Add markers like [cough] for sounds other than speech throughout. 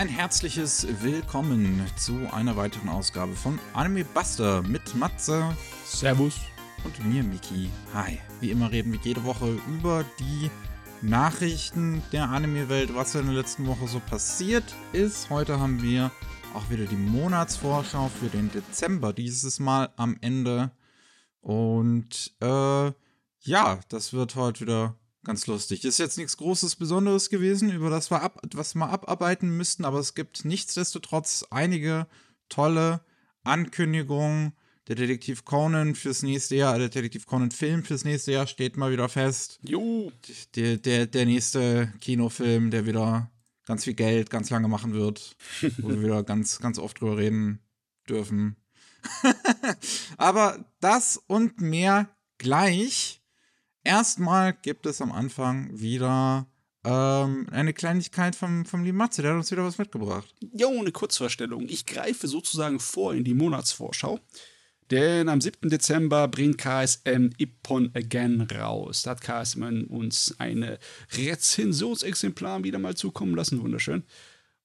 ein herzliches Willkommen zu einer weiteren Ausgabe von Anime Buster mit Matze. Servus. Und mir, Miki. Hi. Wie immer reden wir jede Woche über die Nachrichten der Anime-Welt, was in der letzten Woche so passiert ist. Heute haben wir auch wieder die Monatsvorschau für den Dezember dieses Mal am Ende. Und äh, ja, das wird heute wieder ganz lustig. Ist jetzt nichts Großes Besonderes gewesen, über das wir ab, was wir abarbeiten müssten, aber es gibt nichtsdestotrotz einige tolle Ankündigungen. Der Detektiv Conan fürs nächste Jahr, der Detektiv Conan Film fürs nächste Jahr steht mal wieder fest. Jo. Der, der, der nächste Kinofilm, der wieder ganz viel Geld ganz lange machen wird, wo wir wieder ganz, ganz oft drüber reden dürfen. [laughs] aber das und mehr gleich. Erstmal gibt es am Anfang wieder ähm, eine Kleinigkeit vom, vom lieben Matze, der hat uns wieder was mitgebracht. Jo, eine Kurzvorstellung. Ich greife sozusagen vor in die Monatsvorschau. Denn am 7. Dezember bringt KSM Ippon Again raus. Da hat KSM uns eine Rezensionsexemplar wieder mal zukommen lassen. Wunderschön.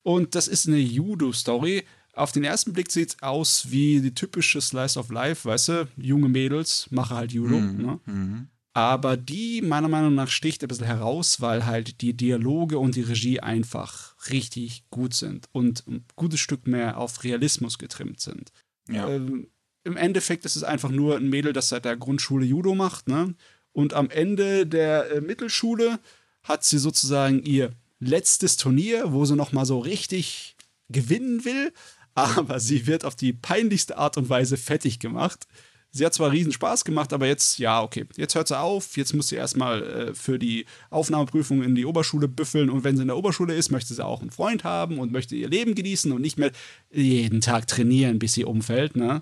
Und das ist eine Judo-Story. Auf den ersten Blick sieht es aus wie die typische Slice of Life, weißt du? Junge Mädels, mache halt Judo. Mhm. Ne? Mhm. Aber die, meiner Meinung nach, sticht ein bisschen heraus, weil halt die Dialoge und die Regie einfach richtig gut sind und ein gutes Stück mehr auf Realismus getrimmt sind. Ja. Ähm, Im Endeffekt ist es einfach nur ein Mädel, das seit der Grundschule Judo macht, ne? Und am Ende der äh, Mittelschule hat sie sozusagen ihr letztes Turnier, wo sie nochmal so richtig gewinnen will, [laughs] aber sie wird auf die peinlichste Art und Weise fettig gemacht. Sie hat zwar riesen Spaß gemacht, aber jetzt, ja, okay, jetzt hört sie auf. Jetzt muss sie erstmal äh, für die Aufnahmeprüfung in die Oberschule büffeln. Und wenn sie in der Oberschule ist, möchte sie auch einen Freund haben und möchte ihr Leben genießen und nicht mehr jeden Tag trainieren, bis sie umfällt, ne?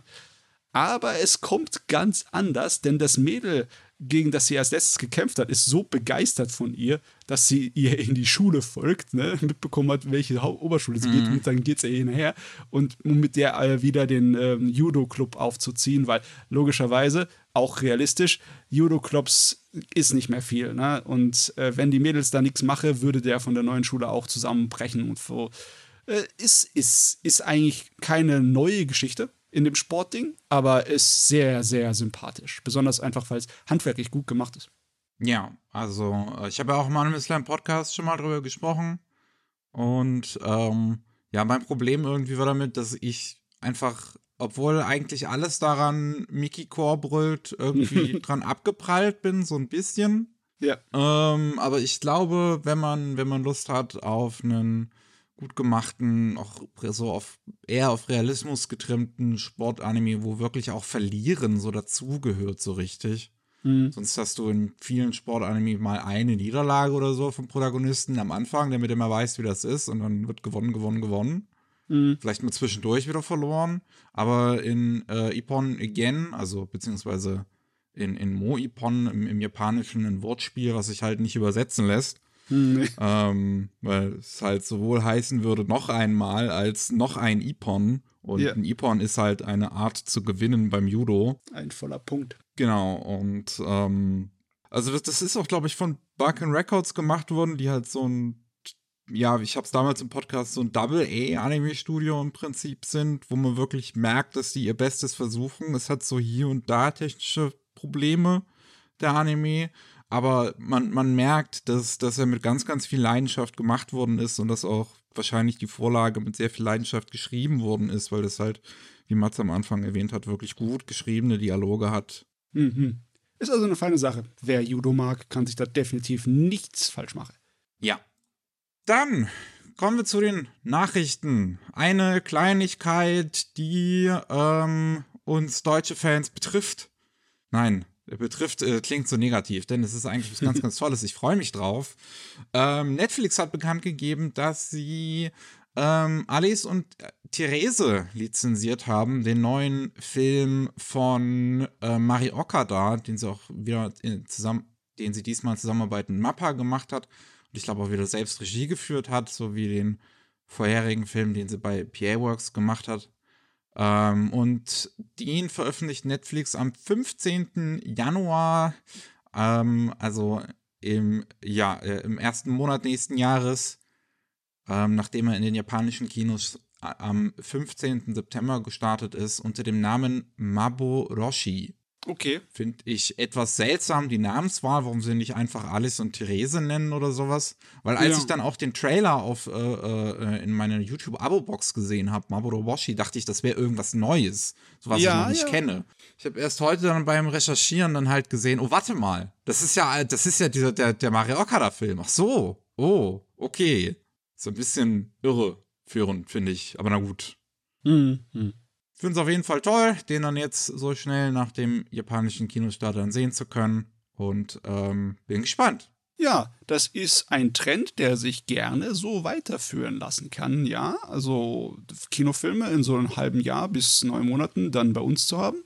Aber es kommt ganz anders, denn das Mädel, gegen das sie als letztes gekämpft hat, ist so begeistert von ihr, dass sie ihr in die Schule folgt, ne? [laughs] mitbekommen hat, welche Oberschule sie mhm. geht und dann geht sie hinterher und um mit der äh, wieder den ähm, Judo-Club aufzuziehen, weil logischerweise, auch realistisch, Judo-Clubs ist nicht mehr viel. Ne? Und äh, wenn die Mädels da nichts machen, würde der von der neuen Schule auch zusammenbrechen und so. Äh, ist, ist, ist eigentlich keine neue Geschichte in dem Sportding, aber ist sehr, sehr sympathisch. Besonders einfach, weil es handwerklich gut gemacht ist. Ja, also äh, ich habe ja auch mal im Islam Podcast schon mal drüber gesprochen. Und ähm, ja, mein Problem irgendwie war damit, dass ich einfach, obwohl eigentlich alles daran Mickey Core brüllt, irgendwie [laughs] dran abgeprallt bin, so ein bisschen. Ja. Ähm, aber ich glaube, wenn man, wenn man Lust hat auf einen gut gemachten, auch so auf eher auf Realismus getrimmten Sportanime, wo wirklich auch Verlieren so dazugehört, so richtig. Mhm. Sonst hast du in vielen Sportanime mal eine Niederlage oder so vom Protagonisten am Anfang, damit er mal weiß, wie das ist, und dann wird gewonnen, gewonnen, gewonnen. Mhm. Vielleicht mal zwischendurch wieder verloren. Aber in äh, Ippon Again, also beziehungsweise in, in Mo-Ippon im, im Japanischen ein Wortspiel, was sich halt nicht übersetzen lässt, hm. [laughs] Ähm, weil es halt sowohl heißen würde, noch einmal, als noch ein Ipon. Und ja. ein Ipon ist halt eine Art zu gewinnen beim Judo. Ein voller Punkt. Genau, und ähm, also das, das ist auch, glaube ich, von Barken Records gemacht worden, die halt so ein ja, ich habe es damals im Podcast so ein Double-A-Anime-Studio im Prinzip sind, wo man wirklich merkt, dass die ihr Bestes versuchen. Es hat so hier und da technische Probleme, der Anime aber man, man merkt, dass, dass er mit ganz, ganz viel Leidenschaft gemacht worden ist und dass auch wahrscheinlich die Vorlage mit sehr viel Leidenschaft geschrieben worden ist, weil das halt, wie Mats am Anfang erwähnt hat, wirklich gut geschriebene Dialoge hat. Mhm. Ist also eine feine Sache. Wer Judo mag, kann sich da definitiv nichts falsch machen. Ja. Dann kommen wir zu den Nachrichten. Eine Kleinigkeit, die ähm, uns deutsche Fans betrifft. Nein, betrifft, äh, klingt so negativ, denn es ist eigentlich was ganz, ganz Tolles. Ich freue mich drauf. Ähm, Netflix hat bekannt gegeben, dass sie ähm, Alice und äh, Therese lizenziert haben, den neuen Film von äh, Mari Okada, den sie auch wieder in, zusammen, den sie diesmal in Mappa gemacht hat und ich glaube auch wieder selbst Regie geführt hat, so wie den vorherigen Film, den sie bei PA Works gemacht hat. Ähm, und den veröffentlicht Netflix am 15. Januar, ähm, also im, ja, äh, im ersten Monat nächsten Jahres. ähm, nachdem er in den japanischen Kinos am 15. September gestartet ist, unter dem Namen Maboroshi. Okay. Finde ich etwas seltsam, die Namenswahl, warum sie nicht einfach Alice und Therese nennen oder sowas. Weil als Ja. ich dann auch den Trailer auf, äh, äh, in meiner YouTube-Abo-Box gesehen habe, Maboroshi, dachte ich, das wäre irgendwas Neues, was ich Ja, noch nicht ja. kenne. Ich habe erst heute dann beim Recherchieren dann halt gesehen, oh, warte mal, das ist ja, das ist ja dieser, der, der Mario Okada-Film. Ach so, oh, okay. So ein bisschen irreführend, finde ich, aber na gut. Hm. Hm. Ich finde es auf jeden Fall toll, den dann jetzt so schnell nach dem japanischen Kinostart dann sehen zu können. Und ähm, bin gespannt. Ja, das ist ein Trend, der sich gerne so weiterführen lassen kann. Ja, also Kinofilme in so einem halben Jahr bis neun Monaten dann bei uns zu haben,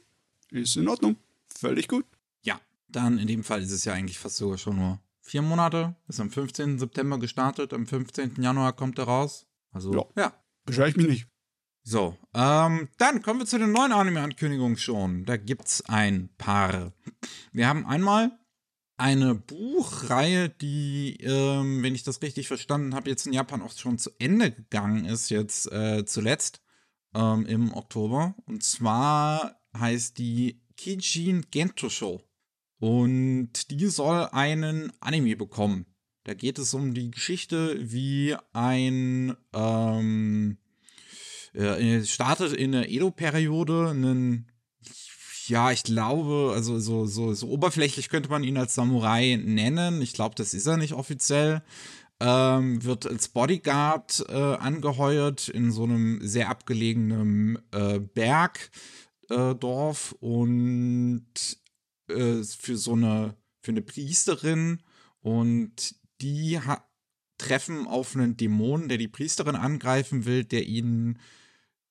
ist in Ordnung. Völlig gut. Ja, dann in dem Fall ist es ja eigentlich fast sogar schon nur vier Monate. Ist am 15. September gestartet, am 15. Januar kommt er raus. Also, Ja. ja. Beschwere ich mich nicht. So, ähm, dann kommen wir zu den neuen Anime-Ankündigungen schon. Da gibt's ein paar. Wir haben einmal eine Buchreihe, die, ähm, wenn ich das richtig verstanden habe, jetzt in Japan auch schon zu Ende gegangen ist, jetzt äh, zuletzt ähm, im Oktober. Und zwar heißt die Kijin Gentosho. Und die soll einen Anime bekommen. Da geht es um die Geschichte, wie ein ähm, äh, es startet in der Edo-Periode einen, ja, ich glaube, also so, so, so oberflächlich könnte man ihn als Samurai nennen. Ich glaube, das ist er nicht offiziell. Ähm, wird als Bodyguard äh, angeheuert in so einem sehr abgelegenen äh, Bergdorf äh, und äh, für so eine, für eine Priesterin und die treffen auf einen Dämon, der die Priesterin angreifen will, der ihnen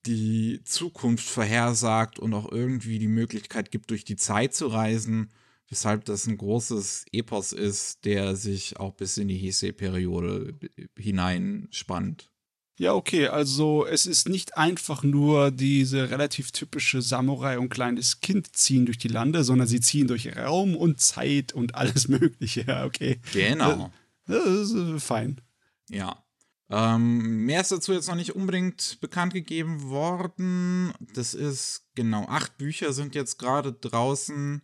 die Zukunft vorhersagt und auch irgendwie die Möglichkeit gibt, durch die Zeit zu reisen, weshalb das ein großes Epos ist, der sich auch bis in die Heisei-Periode hineinspannt. Ja, okay, also es ist nicht einfach nur diese relativ typische Samurai und kleines Kind ziehen durch die Lande, sondern sie ziehen durch Raum und Zeit und [laughs] alles Mögliche. Ja, okay. Genau. Das ist äh, fein. Ja. Ähm, mehr ist dazu jetzt noch nicht unbedingt bekannt gegeben worden. Das ist genau acht Bücher sind jetzt gerade draußen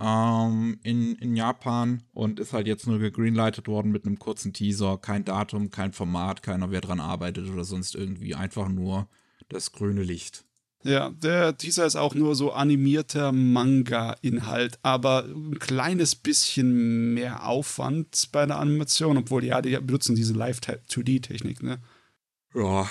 ähm, in, in Japan und ist halt jetzt nur gegreenlightet worden mit einem kurzen Teaser. Kein Datum, kein Format, keiner, wer dran arbeitet oder sonst irgendwie. Einfach nur das grüne Licht. Ja, der Teaser ist auch nur so animierter Manga-Inhalt, aber ein kleines bisschen mehr Aufwand bei der Animation, obwohl ja, die benutzen diese Live-2D-Technik, ne? Ja.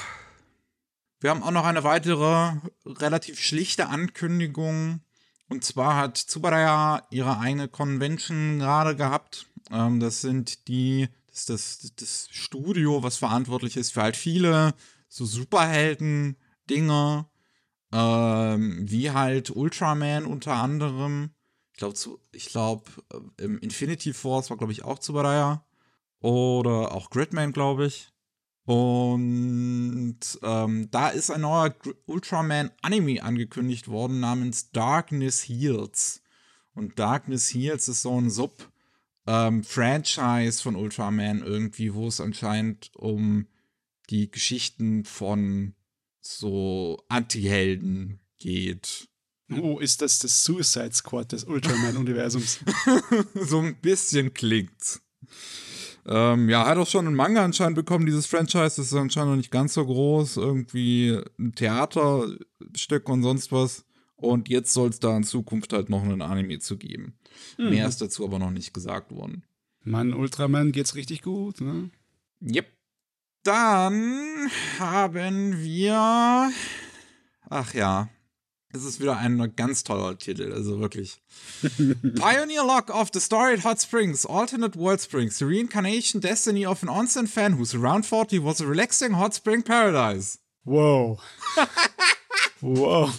Wir haben auch noch eine weitere relativ schlichte Ankündigung. Und zwar hat Tsubaraya ihre eigene Convention gerade gehabt. Ähm, das sind die, das das, das Studio, was verantwortlich ist für halt viele so Superhelden-Dinger. Ähm, wie halt Ultraman unter anderem. Ich glaube, ich glaube, im Infinity Force war, glaube ich, auch Tsubaraya. Oder auch Gridman, glaube ich. Und ähm, da ist ein neuer Ultraman-Anime angekündigt worden namens Darkness Heals. Und Darkness Heals ist so ein Sub-Franchise von Ultraman irgendwie, wo es anscheinend um die Geschichten von so Anti-Helden geht. Oh, ist das das Suicide Squad des Ultraman-Universums? [laughs] so ein bisschen klingt. Ähm, ja, hat auch schon einen Manga anscheinend bekommen, dieses Franchise. Das ist anscheinend noch nicht ganz so groß. Irgendwie ein Theaterstück und sonst was. Und jetzt soll es da in Zukunft halt noch einen Anime zu geben. Mehr ist dazu aber noch nicht gesagt worden. Mann, Ultraman geht's richtig gut, ne? Yep. Dann haben wir. Ach ja. Es ist wieder ein ganz toller Titel, also wirklich. [laughs] Pioneer Lock of the Storied Hot Springs, Alternate World Springs, the reincarnation destiny of an onsen fan whose around 40 was a relaxing hot spring paradise. Wow. [laughs] wow.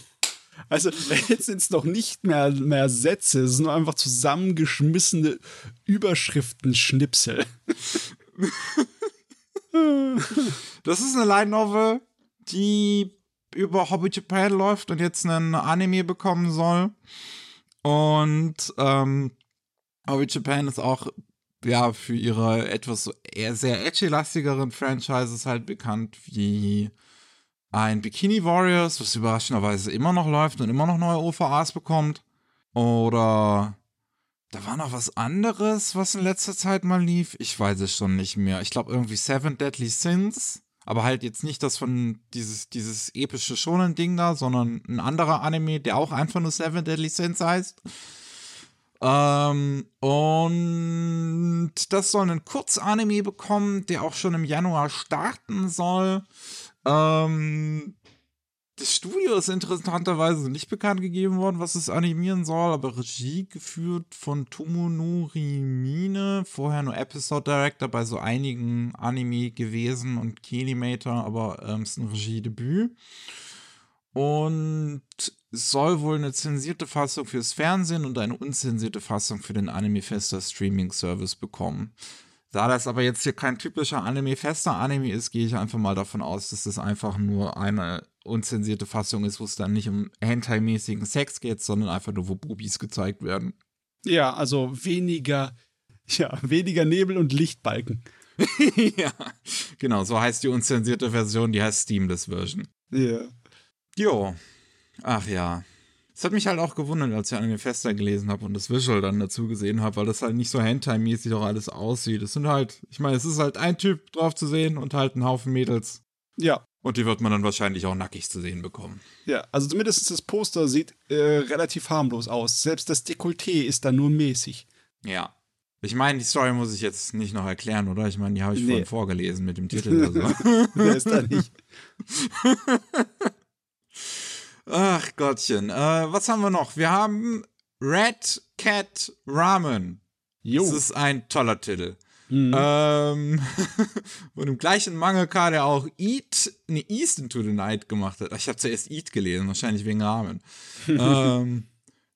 Also, jetzt sind es noch nicht mehr, mehr Sätze, es sind nur einfach zusammengeschmissene Überschriften-Schnipsel. [laughs] [laughs] Das ist eine Light Novel, die über Hobby Japan läuft und jetzt einen Anime bekommen soll. Und ähm, Hobby Japan ist auch ja für ihre etwas eher sehr edgy-lastigeren Franchises halt bekannt, wie ein Bikini Warriors, was überraschenderweise immer noch läuft und immer noch neue OVAs bekommt. Oder da war noch was anderes, was in letzter Zeit mal lief. Ich weiß es schon nicht mehr. Ich glaube irgendwie Seven Deadly Sins. Aber halt jetzt nicht das von dieses, dieses epische Shonen-Ding da, sondern ein anderer Anime, der auch einfach nur Seven Deadly Sins heißt. Ähm, und das soll einen Kurzanime bekommen, der auch schon im Januar starten soll. Ähm, das Studio ist interessanterweise nicht bekannt gegeben worden, was es animieren soll, aber Regie geführt von Tomonori Mine, vorher nur Episode Director bei so einigen Anime gewesen und Keyanimator, aber ähm, ist ein Regiedebüt. Und soll wohl eine zensierte Fassung fürs Fernsehen und eine unzensierte Fassung für den Anime-Fester Streaming-Service bekommen. Da das aber jetzt hier kein typischer Anime-fester Anime ist, gehe ich einfach mal davon aus, dass das einfach nur eine unzensierte Fassung ist, wo es dann nicht um Hentai-mäßigen Sex geht, sondern einfach nur, wo Bubis gezeigt werden. Ja, also weniger, [laughs] ja, weniger Nebel und Lichtbalken. [laughs] ja, genau, so heißt die unzensierte Version, die heißt Steamless Version. Ja. Jo. Ach ja. Es hat mich halt auch gewundert, als ich Anime Fester gelesen habe und das Visual dann dazu gesehen habe, weil das halt nicht so Hentai-mäßig auch alles aussieht. Es sind halt, ich meine, es ist halt ein Typ drauf zu sehen und halt ein Haufen Mädels. Ja. Und die wird man dann wahrscheinlich auch nackig zu sehen bekommen. Ja, also zumindest das Poster sieht äh, relativ harmlos aus. Selbst das Dekolleté ist da nur mäßig. Ja. Ich meine, die Story muss ich jetzt nicht noch erklären, oder? Ich meine, die habe ich nee. vorhin vorgelesen mit dem Titel oder so. [laughs] Der ist da nicht. [laughs] Ach Gottchen. Äh, was haben wir noch? Wir haben Red Cat Ramen. Jo. Das ist ein toller Titel. Mhm. Ähm, [laughs] von dem gleichen Mangaka, der auch Eat, nee, East into the Night gemacht hat. Ich habe zuerst Eat gelesen, wahrscheinlich wegen Ramen. [laughs] ähm,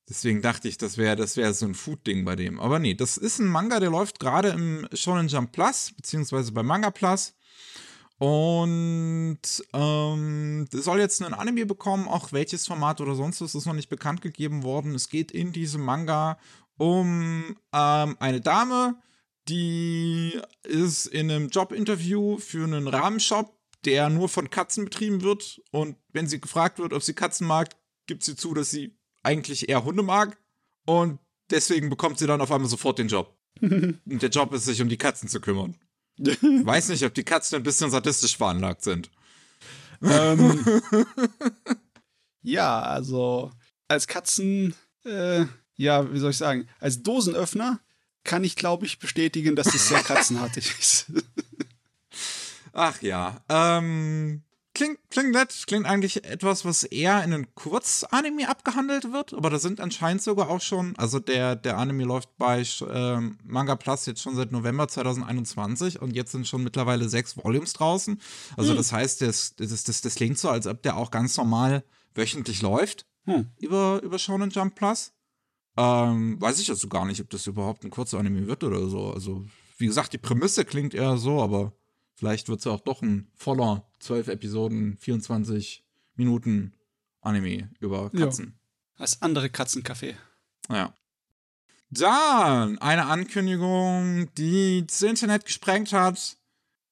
deswegen dachte ich, das wäre das wär so ein Food-Ding bei dem. Aber nee, das ist ein Manga, der läuft gerade im Shonen Jump Plus, beziehungsweise bei Manga Plus. Und ähm, soll jetzt einen Anime bekommen, auch welches Format oder sonst was ist noch nicht bekannt gegeben worden. Es geht in diesem Manga um ähm, eine Dame, die ist in einem Jobinterview für einen Rahmenshop, der nur von Katzen betrieben wird. Und wenn sie gefragt wird, ob sie Katzen mag, gibt sie zu, dass sie eigentlich eher Hunde mag. Und deswegen bekommt sie dann auf einmal sofort den Job. [laughs] Und der Job ist, sich um die Katzen zu kümmern. [laughs] Weiß nicht, ob die Katzen ein bisschen sadistisch veranlagt sind. Ähm, [laughs] ja, also als Katzen, äh, ja, wie soll ich sagen, als Dosenöffner kann ich, glaube ich, bestätigen, dass es sehr katzenartig [laughs] ist. Ach ja, ähm, klingt, klingt nett, klingt eigentlich etwas, was eher in einem Kurzanime abgehandelt wird, aber da sind anscheinend sogar auch schon, also der, der Anime läuft bei ähm, Manga Plus jetzt schon seit November 2021 und jetzt sind schon mittlerweile sechs Volumes draußen. Also hm. das heißt, das, das, das, das klingt so, als ob der auch ganz normal wöchentlich läuft hm. über, über Shonen Jump Plus. Ähm, weiß ich also gar nicht, ob das überhaupt ein kurzer Anime wird oder so. Also, wie gesagt, die Prämisse klingt eher so, aber Vielleicht wird es ja auch doch ein voller 12 Episoden, 24 Minuten Anime über Katzen. Ja. Als andere Katzencafé. Ja. Dann eine Ankündigung, die das Internet gesprengt hat.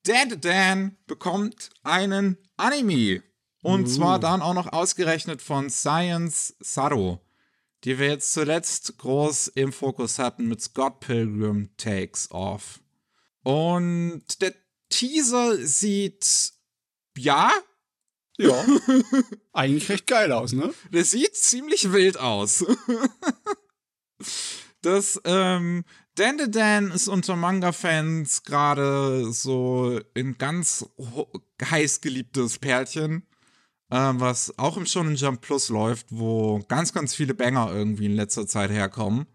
Dead Dan bekommt einen Anime. Und uh. zwar dann auch noch ausgerechnet von Science Saro, die wir jetzt zuletzt groß im Fokus hatten mit Scott Pilgrim Takes Off. Und der Teaser sieht ja. Ja. [laughs] Eigentlich recht geil aus, ne? Der sieht ziemlich wild aus. [laughs] das, ähm, Dan Dan ist unter Manga-Fans gerade so ein ganz heiß geliebtes Pärchen, was auch im Shonen Jump Plus läuft, wo ganz, ganz viele Banger irgendwie in letzter Zeit herkommen.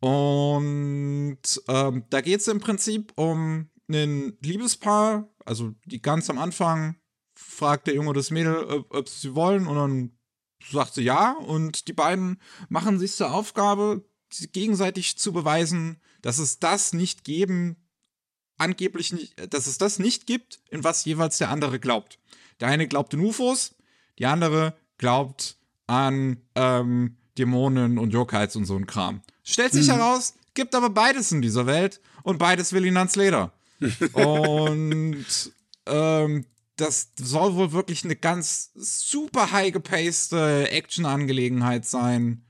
Und ähm, da geht es im Prinzip um ein Liebespaar, also die ganz am Anfang fragt der Junge das Mädel, ob, ob sie wollen und dann sagt sie ja und die beiden machen sich zur Aufgabe, gegenseitig zu beweisen, dass es das nicht geben, angeblich nicht, dass es das nicht gibt, in was jeweils der andere glaubt. Der eine glaubt in UFOs, die andere glaubt an ähm, Dämonen und Yokais und so ein Kram. Stellt sich mhm. heraus, gibt aber beides in dieser Welt und beides will ihn ans Leder. [laughs] und ähm, das soll wohl wirklich eine ganz super high gepacede Action-Angelegenheit sein,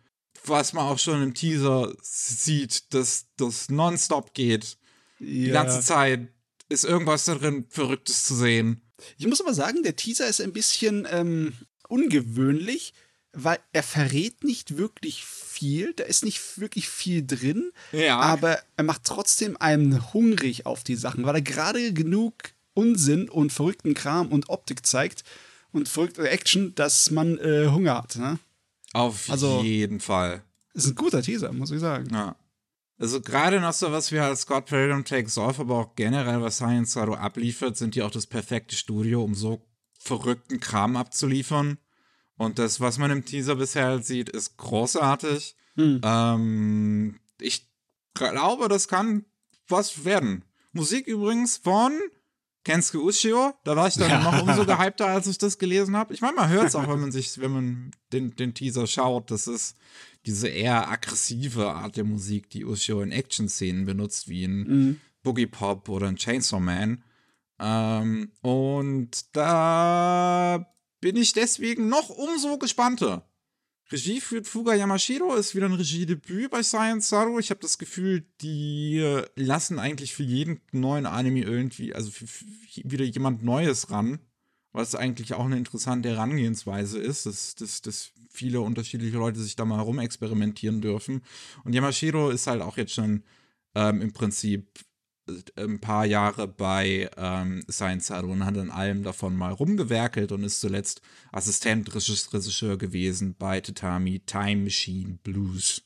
was man auch schon im Teaser sieht, dass das nonstop geht. Ja. Die ganze Zeit ist irgendwas darin Verrücktes zu sehen. Ich muss aber sagen, der Teaser ist ein bisschen ähm, ungewöhnlich, weil er verrät nicht wirklich viel, da ist nicht wirklich viel drin, ja. aber er macht trotzdem einen hungrig auf die Sachen, weil er gerade genug Unsinn und verrückten Kram und Optik zeigt und verrückte Action, dass man äh, Hunger hat. Ne? Auf also, jeden Fall. Ist ein guter Teaser, muss ich sagen. Ja. Also gerade noch so was wie halt Scott Pilgrim Takes Off, aber auch generell was Science Zero abliefert, sind die auch das perfekte Studio, um so verrückten Kram abzuliefern. Und das, was man im Teaser bisher halt sieht, ist großartig. Hm. Ähm, ich glaube, das kann was werden. Musik übrigens von Kensuke Ushio. Da war ich dann ja. noch umso [laughs] gehypter, als ich das gelesen habe. Ich meine, man hört es auch, wenn man sich, wenn man den, den Teaser schaut. Das ist diese eher aggressive Art der Musik, die Ushio in Action-Szenen benutzt, wie in mhm. Boogie Pop oder in Chainsaw Man. Ähm, und da bin ich deswegen noch umso gespannter. Regie führt Fuga Yamashiro, ist wieder ein Regiedebüt bei Science Saru. Ich habe das Gefühl, die lassen eigentlich für jeden neuen Anime irgendwie, also für, für wieder jemand Neues ran, was eigentlich auch eine interessante Herangehensweise ist, dass, dass, dass viele unterschiedliche Leute sich da mal rumexperimentieren dürfen. Und Yamashiro ist halt auch jetzt schon ähm, im Prinzip ein paar Jahre bei ähm, Science Hard und hat an allem davon mal rumgewerkelt und ist zuletzt Assistentregisseur gewesen bei Tatami Time Machine Blues.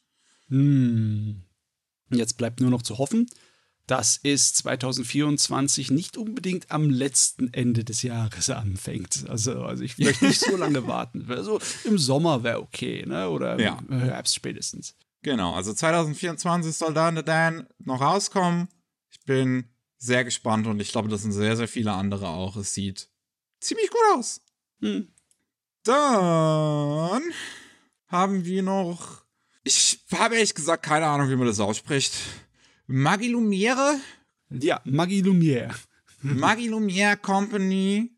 Hm. Jetzt bleibt nur noch zu hoffen, dass es 2024 nicht unbedingt am letzten Ende des Jahres anfängt. Also, also ich möchte nicht so lange [laughs] warten. Also im Sommer wäre okay, ne? Oder im ja. Herbst spätestens. Genau, also 2024 soll da Dan noch rauskommen. Ich bin sehr gespannt und ich glaube, das sind sehr, sehr viele andere auch. Es sieht ziemlich gut aus. Hm. Dann haben wir noch. Ich habe ehrlich gesagt keine Ahnung, wie man das ausspricht. Maggie Lumiere? Ja, Maggie Lumiere. Maggie Lumiere Company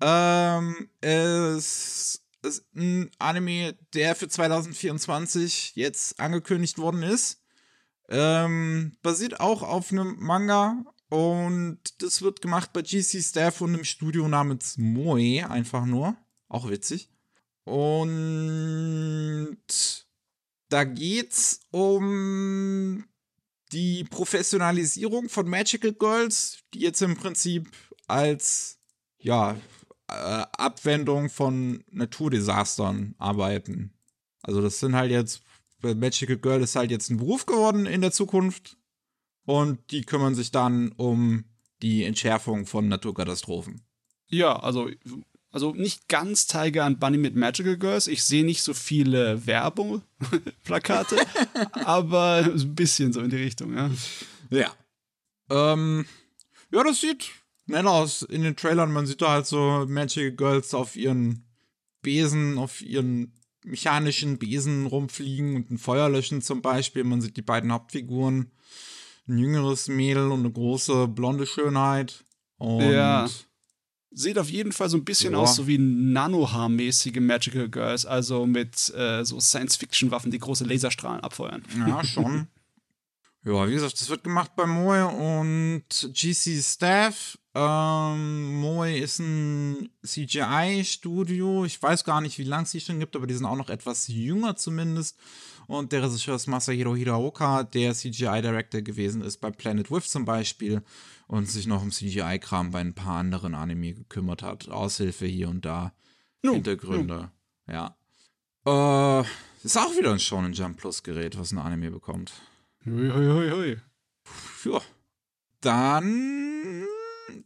ähm, ist, ist ein Anime, der für 2024 jetzt angekündigt worden ist. Ähm, basiert auch auf einem Manga und das wird gemacht bei GC Staff und einem Studio namens Moe, einfach nur. Auch witzig. Und da geht's um die Professionalisierung von Magical Girls, die jetzt im Prinzip als ja, äh, Abwendung von Naturdesastern arbeiten. Also das sind halt jetzt Magical Girl ist halt jetzt ein Beruf geworden in der Zukunft. Und die kümmern sich dann um die Entschärfung von Naturkatastrophen. Ja, also, also nicht ganz Tiger and Bunny mit Magical Girls. Ich sehe nicht so viele Werbung, Plakate, [laughs] aber ein bisschen so in die Richtung, ja. Ja. Ähm, ja, das sieht nett aus in den Trailern. Man sieht da halt so Magical Girls auf ihren Besen, auf ihren mechanischen Besen rumfliegen und ein Feuer löschen zum Beispiel. Man sieht die beiden Hauptfiguren. Ein jüngeres Mädel und eine große blonde Schönheit. Und ja. Sieht auf jeden Fall so ein bisschen ja. aus, so wie Nanohaar-mäßige Magical Girls, also mit äh, so Science-Fiction-Waffen, die große Laserstrahlen abfeuern. Ja, schon. [laughs] ja, wie gesagt, das wird gemacht bei Moe und GC Staff ähm, Moe ist ein CGI-Studio. Ich weiß gar nicht, wie lange es die schon gibt, aber die sind auch noch etwas jünger zumindest. Und der Regisseur ist Masahiro Hiraoka, der CGI-Director gewesen ist bei Planet With zum Beispiel und sich noch um CGI-Kram bei ein paar anderen Anime gekümmert hat. Aushilfe hier und da. No, Hintergründe. No. Ja. Äh, ist auch wieder ein Shonen Jump Plus Gerät, was ein Anime bekommt. Hui, hui, hui, hui. Ja. Dann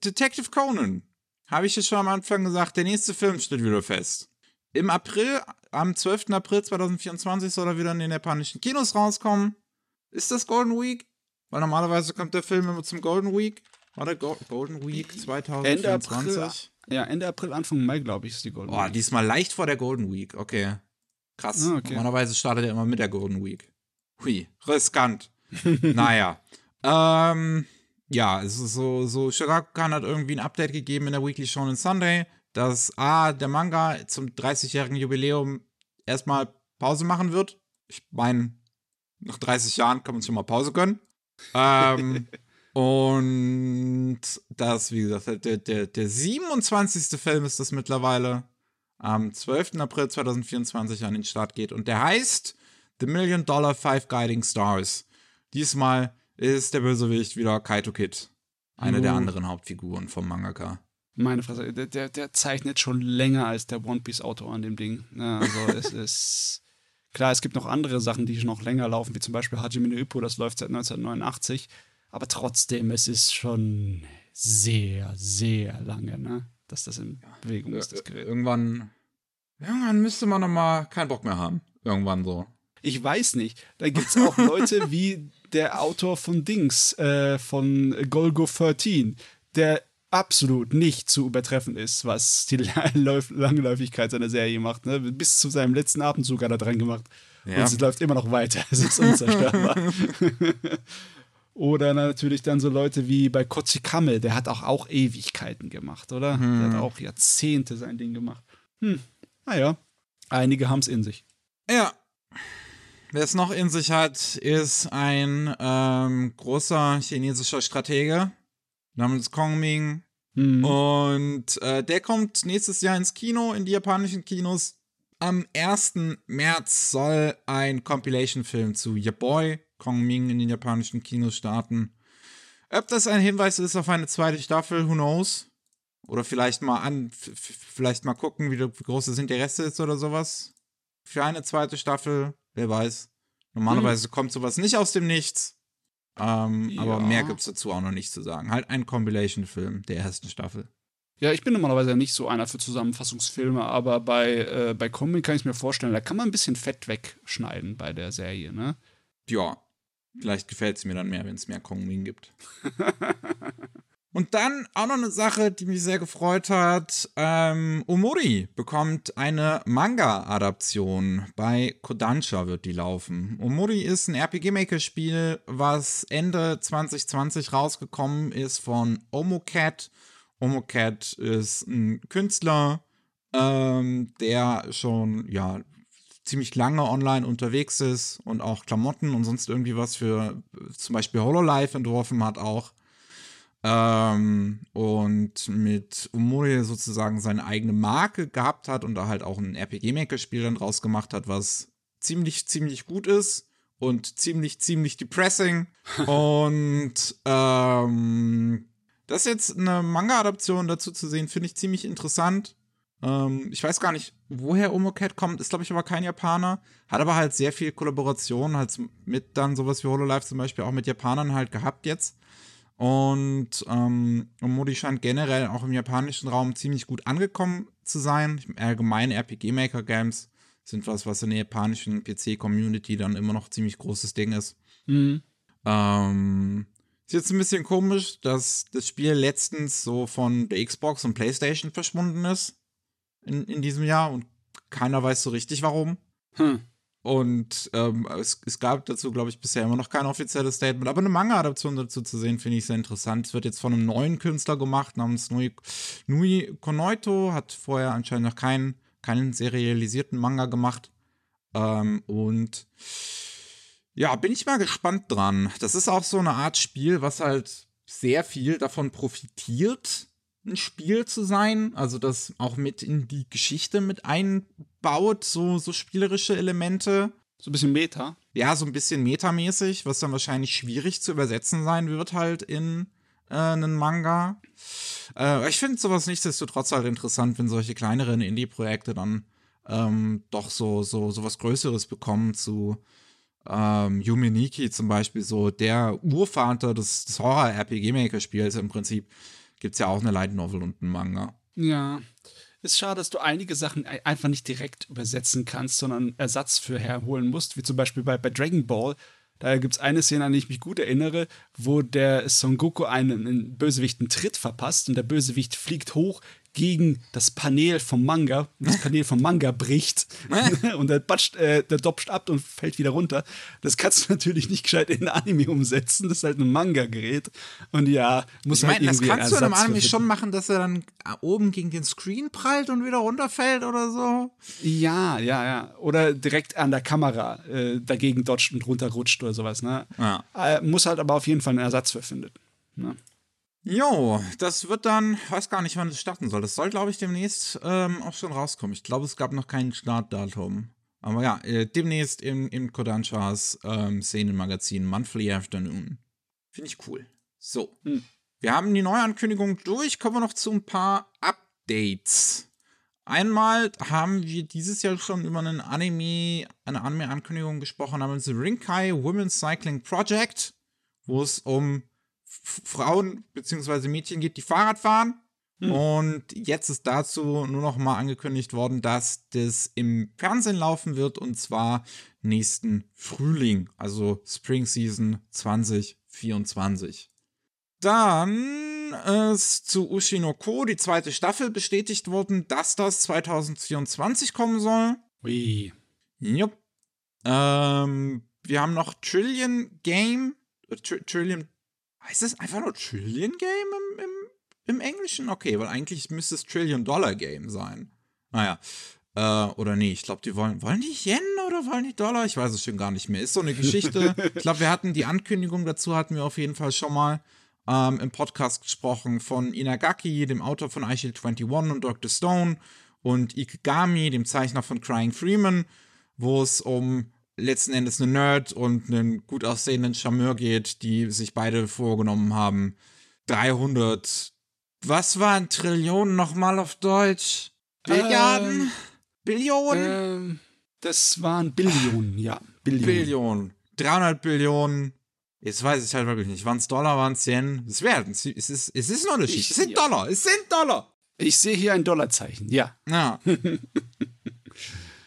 Detective Conan. Habe ich ja schon am Anfang gesagt, der nächste Film steht wieder fest. Im April, am 12. April 2024 soll er wieder in den japanischen Kinos rauskommen. Ist das Golden Week? Weil normalerweise kommt der Film immer zum Golden Week. War der Go Golden Week 2024? Ende April, ja, Ende April, Anfang Mai, glaube ich, ist die Golden oh, Week. diesmal leicht vor der Golden Week. Okay. Krass. Ah, okay. Normalerweise startet er immer mit der Golden Week. Hui, riskant. [laughs] naja. Ähm, ja, es ist so, so Shogakukan hat irgendwie ein Update gegeben in der Weekly Shonen Sunday, dass A, der Manga zum 30-jährigen Jubiläum erstmal Pause machen wird. Ich meine, nach 30 Jahren kann man schon mal Pause gönnen. ähm, [laughs] und das, wie gesagt, der, der, der 27. Film ist das mittlerweile am 12. April 2024 an den Start geht. Und der heißt The Million Dollar Five Guiding Stars. Diesmal ist der Bösewicht wieder Kaito Kid. Eine uh. der anderen Hauptfiguren vom Mangaka. Meine Fresse, der, der, der, zeichnet schon länger als der One Piece Autor an dem Ding. Also es [laughs] ist. Klar, es gibt noch andere Sachen, die noch länger laufen, wie zum Beispiel Hajime no Ippo, das läuft seit 1989. Aber trotzdem, es ist schon sehr, sehr lange, ne? Dass das in Bewegung ist, das Gerät. Irgendwann, irgendwann müsste man noch mal keinen Bock mehr haben. Irgendwann so. Ich weiß nicht. Da gibt es auch Leute [laughs] wie der Autor von Dings, äh, von Golgo 13, der absolut nicht zu übertreffen ist, was die [laughs] Langläufigkeit seiner Serie macht. Ne? Bis zu seinem letzten Atemzug hat er dran gemacht. Ja. Und es läuft immer noch weiter. Es ist unzerstörbar. [laughs] Oder natürlich dann so Leute wie bei Kotzikame, der hat auch, auch Ewigkeiten gemacht, oder? Hm. Der hat auch Jahrzehnte sein Ding gemacht. Hm, naja, einige haben es in sich. Ja. Wer es noch in sich hat, ist ein ähm, großer chinesischer Stratege namens Kong Ming. Mhm. Und äh, der kommt nächstes Jahr ins Kino, in die japanischen Kinos. Am 1. März soll ein Compilation-Film zu Your Boy Kong Ming in den japanischen Kinos starten. Ob das ein Hinweis ist auf eine zweite Staffel, who knows? Oder vielleicht mal an, vielleicht mal gucken, wie, wie groß das Interesse ist oder sowas. Für eine zweite Staffel, wer weiß. Normalerweise hm. kommt sowas nicht aus dem Nichts. Ähm, ja. Aber mehr gibt es dazu auch noch nicht zu sagen. Halt ein Compilation-Film der ersten Staffel. Ja, ich bin normalerweise nicht so einer für Zusammenfassungsfilme, aber bei, äh, bei Comic kann ich mir vorstellen, da kann man ein bisschen Fett wegschneiden bei der Serie, ne? Ja, Vielleicht gefällt es mir dann mehr, wenn es mehr Kongming gibt. [laughs] Und dann auch noch eine Sache, die mich sehr gefreut hat. Ähm, Omori bekommt eine Manga-Adaption. Bei Kodansha wird die laufen. Omori ist ein RPG-Maker-Spiel, was Ende 2020 rausgekommen ist von Omocat. Omocat ist ein Künstler, ähm, der schon ja ziemlich lange online unterwegs ist und auch Klamotten und sonst irgendwie was für zum Beispiel Hololive entworfen hat auch. Ähm, und mit Umori sozusagen seine eigene Marke gehabt hat und da halt auch ein RPG-Maker-Spiel dann draus gemacht hat, was ziemlich, ziemlich gut ist und ziemlich, ziemlich depressing. [laughs] und ähm, das jetzt eine Manga-Adaption dazu zu sehen, finde ich ziemlich interessant. Ähm, ich weiß gar nicht, woher Omocat kommt, ist glaube ich aber kein Japaner, hat aber halt sehr viel Kollaboration halt mit dann sowas wie Hololive zum Beispiel auch mit Japanern halt gehabt jetzt. Und ähm, Omodi scheint generell auch im japanischen Raum ziemlich gut angekommen zu sein. Allgemein RPG-Maker-Games sind was, was in der japanischen PC-Community dann immer noch ziemlich großes Ding ist. Mhm. Ähm, ist jetzt ein bisschen komisch, dass das Spiel letztens so von der Xbox und PlayStation verschwunden ist in, in diesem Jahr und keiner weiß so richtig warum. Hm. Und ähm, es, es, gab dazu, glaube ich, bisher immer noch kein offizielles Statement. Aber eine Manga-Adaption dazu zu sehen, finde ich sehr interessant. Es wird jetzt von einem neuen Künstler gemacht, namens Nui, Nui Konoito. Hat vorher anscheinend noch keinen, keinen serialisierten Manga gemacht. Ähm, und ja, bin ich mal gespannt dran. Das ist auch so eine Art Spiel, was halt sehr viel davon profitiert, ein Spiel zu sein, also das auch mit in die Geschichte mit einbaut, so, so spielerische Elemente. So ein bisschen Meta. Ja, so ein bisschen metamäßig, was dann wahrscheinlich schwierig zu übersetzen sein wird, halt in äh, einen Manga. Äh, ich finde sowas nichtsdestotrotz halt interessant, wenn solche kleineren Indie-Projekte dann ähm, doch so, so, so was Größeres bekommen zu ähm, Yuminiki zum Beispiel, so der Urvater des, des Horror-RPG-Maker-Spiels im Prinzip gibt es ja auch eine Light Novel und einen Manga. Ja. Ist schade, dass du einige Sachen einfach nicht direkt übersetzen kannst, sondern Ersatz für herholen musst, wie zum Beispiel bei, bei Dragon Ball. Da gibt es eine Szene, an die ich mich gut erinnere, wo der Son Goku einen, einen Bösewicht einen Tritt verpasst und der Bösewicht fliegt hoch, gegen das Panel vom Manga, das Panel vom Manga bricht [laughs] und der, batscht, äh, der dopscht ab und fällt wieder runter. Das kannst du [laughs] natürlich nicht gescheit in Anime umsetzen. Das ist halt ein Manga-Gerät. Und ja, muss Ich halt meine, das irgendwie kannst du in einem Anime schon machen, dass er dann oben gegen den Screen prallt und wieder runterfällt oder so. Ja, ja, ja. Oder direkt an der Kamera äh, dagegen dodgt und runterrutscht oder sowas. Ne? Ja. Äh, muss halt aber auf jeden Fall einen Ersatz für finden. Ne? Jo, das wird dann, weiß gar nicht, wann es starten soll. Das soll, glaube ich, demnächst ähm, auch schon rauskommen. Ich glaube, es gab noch kein Startdatum. Aber ja, äh, demnächst im, im Kodanshas ähm, Szenenmagazin Monthly Afternoon. Finde ich cool. So. Hm. Wir haben die Neuankündigung durch. Kommen wir noch zu ein paar Updates. Einmal haben wir dieses Jahr schon über einen Anime, eine Anime-Ankündigung gesprochen namens Rinkai Women's Cycling Project, wo es um Frauen bzw. Mädchen geht, die Fahrrad fahren. Hm. Und jetzt ist dazu nur noch mal angekündigt worden, dass das im Fernsehen laufen wird und zwar nächsten Frühling, also Spring Season 2024. Dann ist zu Ushinoko die zweite Staffel bestätigt worden, dass das 2024 kommen soll. Ui. Jupp. Ähm, wir haben noch Trillion Game. äh, Tr Trillion. Heißt es einfach nur Trillion Game im, im, im Englischen? Okay, weil eigentlich müsste es Trillion Dollar Game sein. Naja. Äh, oder nee, ich glaube, die wollen. Wollen die Yen oder wollen die Dollar? Ich weiß es schon gar nicht mehr. Ist so eine Geschichte. [laughs] ich glaube, wir hatten die Ankündigung dazu, hatten wir auf jeden Fall schon mal ähm, im Podcast gesprochen von Inagaki, dem Autor von iShield 21 und Dr. Stone und Ikigami, dem Zeichner von Crying Freeman, wo es um letzten Endes einen Nerd und einen gut aussehenden Charmeur geht, die sich beide vorgenommen haben, 300, was waren Trillionen nochmal auf Deutsch? Billiarden? Ähm, Billionen? Ähm, das waren Billionen, ja. Billionen. Billionen. 300 Billionen. Jetzt weiß ich halt wirklich nicht. Waren es Dollar, waren es Yen? Es werden. Es ist, es ist ein Unterschied. Ich- es sind ja. Dollar. Es sind Dollar. Ich sehe hier ein Dollarzeichen, ja. Ja. [laughs]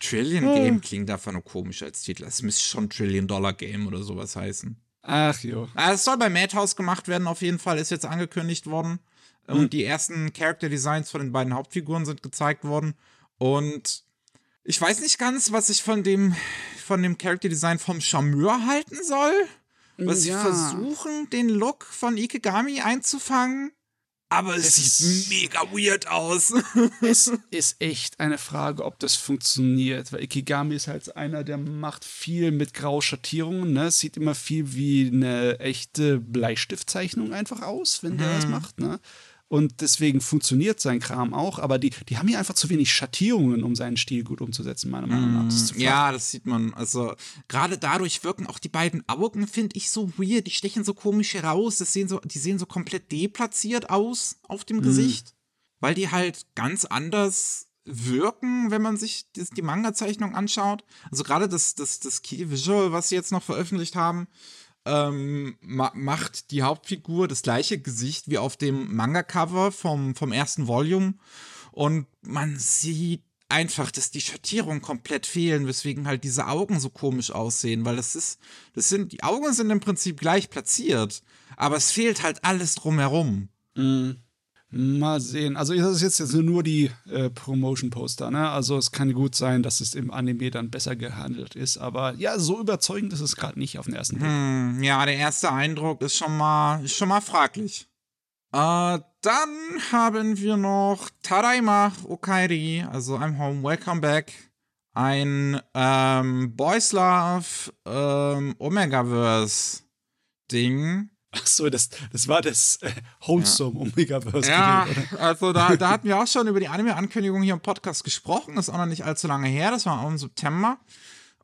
Trillion Game klingt einfach nur komisch als Titel. Es müsste schon Trillion Dollar Game oder sowas heißen. Ach jo. Ah, Es soll bei Madhouse gemacht werden, auf jeden Fall, ist jetzt angekündigt worden. Und die ersten Character Designs von den beiden Hauptfiguren sind gezeigt worden. Und ich weiß nicht ganz, was ich von dem, von dem Character Design vom Charmeur halten soll. Was sie Ja. versuchen, den Look von Ikegami einzufangen. Aber es, Es sieht mega weird aus. [laughs] Es ist echt eine Frage, ob das funktioniert, weil Ikigami ist halt einer, der macht viel mit Grauschattierungen, ne? Es sieht immer viel wie eine echte Bleistiftzeichnung einfach aus, wenn der das macht, ne? Und deswegen funktioniert sein Kram auch, aber die, die haben hier einfach zu wenig Schattierungen, um seinen Stil gut umzusetzen, meiner Meinung nach. Das flach. Ja, das sieht man. Also, gerade dadurch wirken auch die beiden Augen, finde ich, so weird. Die stechen so komisch heraus. Das sehen so, die sehen so komplett deplatziert aus auf dem Gesicht. Weil die halt ganz anders wirken, wenn man sich die Manga-Zeichnung anschaut. Also gerade das, das, das Key Visual, was sie jetzt noch veröffentlicht haben, ähm, ma macht die Hauptfigur das gleiche Gesicht wie auf dem Manga-Cover vom, vom ersten Volume. Und man sieht einfach, dass die Schattierungen komplett fehlen, weswegen halt diese Augen so komisch aussehen, weil das ist, das sind, die Augen sind im Prinzip gleich platziert, aber es fehlt halt alles drumherum. Mhm. Mal sehen. Also das ist jetzt, nur die äh, Promotion-Poster, ne? Also es kann gut sein, dass es im Anime dann besser gehandelt ist, aber ja, so überzeugend ist es gerade nicht auf den ersten Blick. Hm, ja, der erste Eindruck ist schon mal, ist schon mal fraglich. Äh, dann haben wir noch Tadaima Okairi, also I'm Home, Welcome Back. Ein ähm, Boys Love ähm, Omegaverse Ding. Ach so, das, das war das äh, Wholesome Omegaverse. Ja, oder? also da, da hatten wir auch [laughs] schon über die Anime-Ankündigung hier im Podcast gesprochen. Das ist auch noch nicht allzu lange her. Das war auch im September.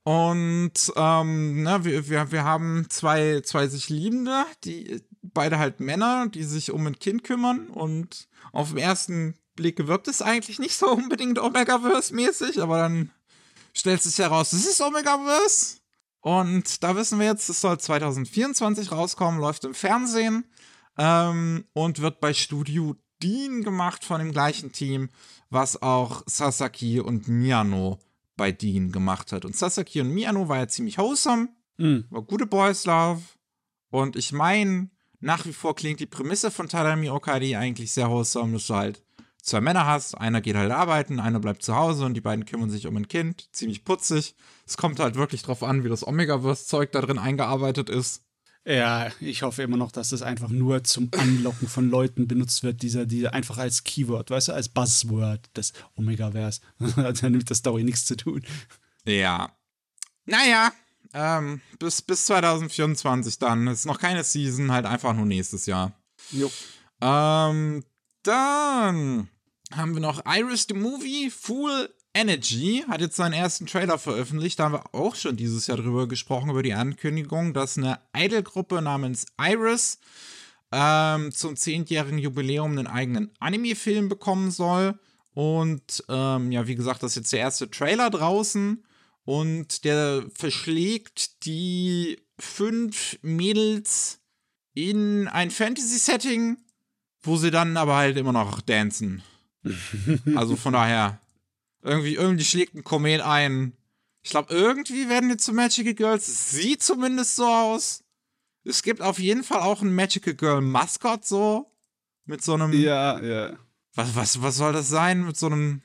Und ähm, ne, wir, wir, wir haben zwei, zwei sich Liebende, die beide halt Männer, die sich um ein Kind kümmern. Und auf den ersten Blick wirkt es eigentlich nicht so unbedingt Omegaverse-mäßig, aber dann stellt sich heraus, es ist Omegaverse. Und da wissen wir jetzt, es soll 2024 rauskommen, läuft im Fernsehen ähm, und wird bei Studio Dean gemacht von dem gleichen Team, was auch Sasaki und Miyano bei Dean gemacht hat. Und Sasaki und Miyano war ja ziemlich wholesome, Mhm. war gute Boys Love. Und ich meine, nach wie vor klingt die Prämisse von Tadami Okadi eigentlich sehr wholesome, dass du halt zwei Männer hast, einer geht halt arbeiten, einer bleibt zu Hause und die beiden kümmern sich um ein Kind. Ziemlich putzig. Es kommt halt wirklich drauf an, wie das Omega-Verse-Zeug da drin eingearbeitet ist. Ja, ich hoffe immer noch, dass das einfach nur zum Anlocken von Leuten benutzt wird, dieser, dieser einfach als Keyword, weißt du, als Buzzword des Omega-Verse. Dann [laughs] nimmt das Story nichts zu tun. Ja. Naja, ähm, bis, bis 2024 dann. Ist noch keine Season, halt einfach nur nächstes Jahr. Jo. Ähm, dann haben wir noch Iris the Movie Full Energy hat jetzt seinen ersten Trailer veröffentlicht. Da haben wir auch schon dieses Jahr drüber gesprochen, über die Ankündigung, dass eine Idol-Gruppe namens Iris ähm, zum zehnjährigen Jubiläum einen eigenen Anime-Film bekommen soll. Und ähm, ja, wie gesagt, das ist jetzt der erste Trailer draußen. Und der verschlägt die fünf Mädels in ein Fantasy-Setting, wo sie dann aber halt immer noch dancen. also von daher, irgendwie, irgendwie schlägt ein Komet ein. Ich glaube, irgendwie werden die zu Magical Girls. Sieht zumindest so aus. Es gibt auf jeden Fall auch ein Magical Girl Maskott so. Mit so einem. Ja, ja. Was, was, was soll das sein? Mit so einem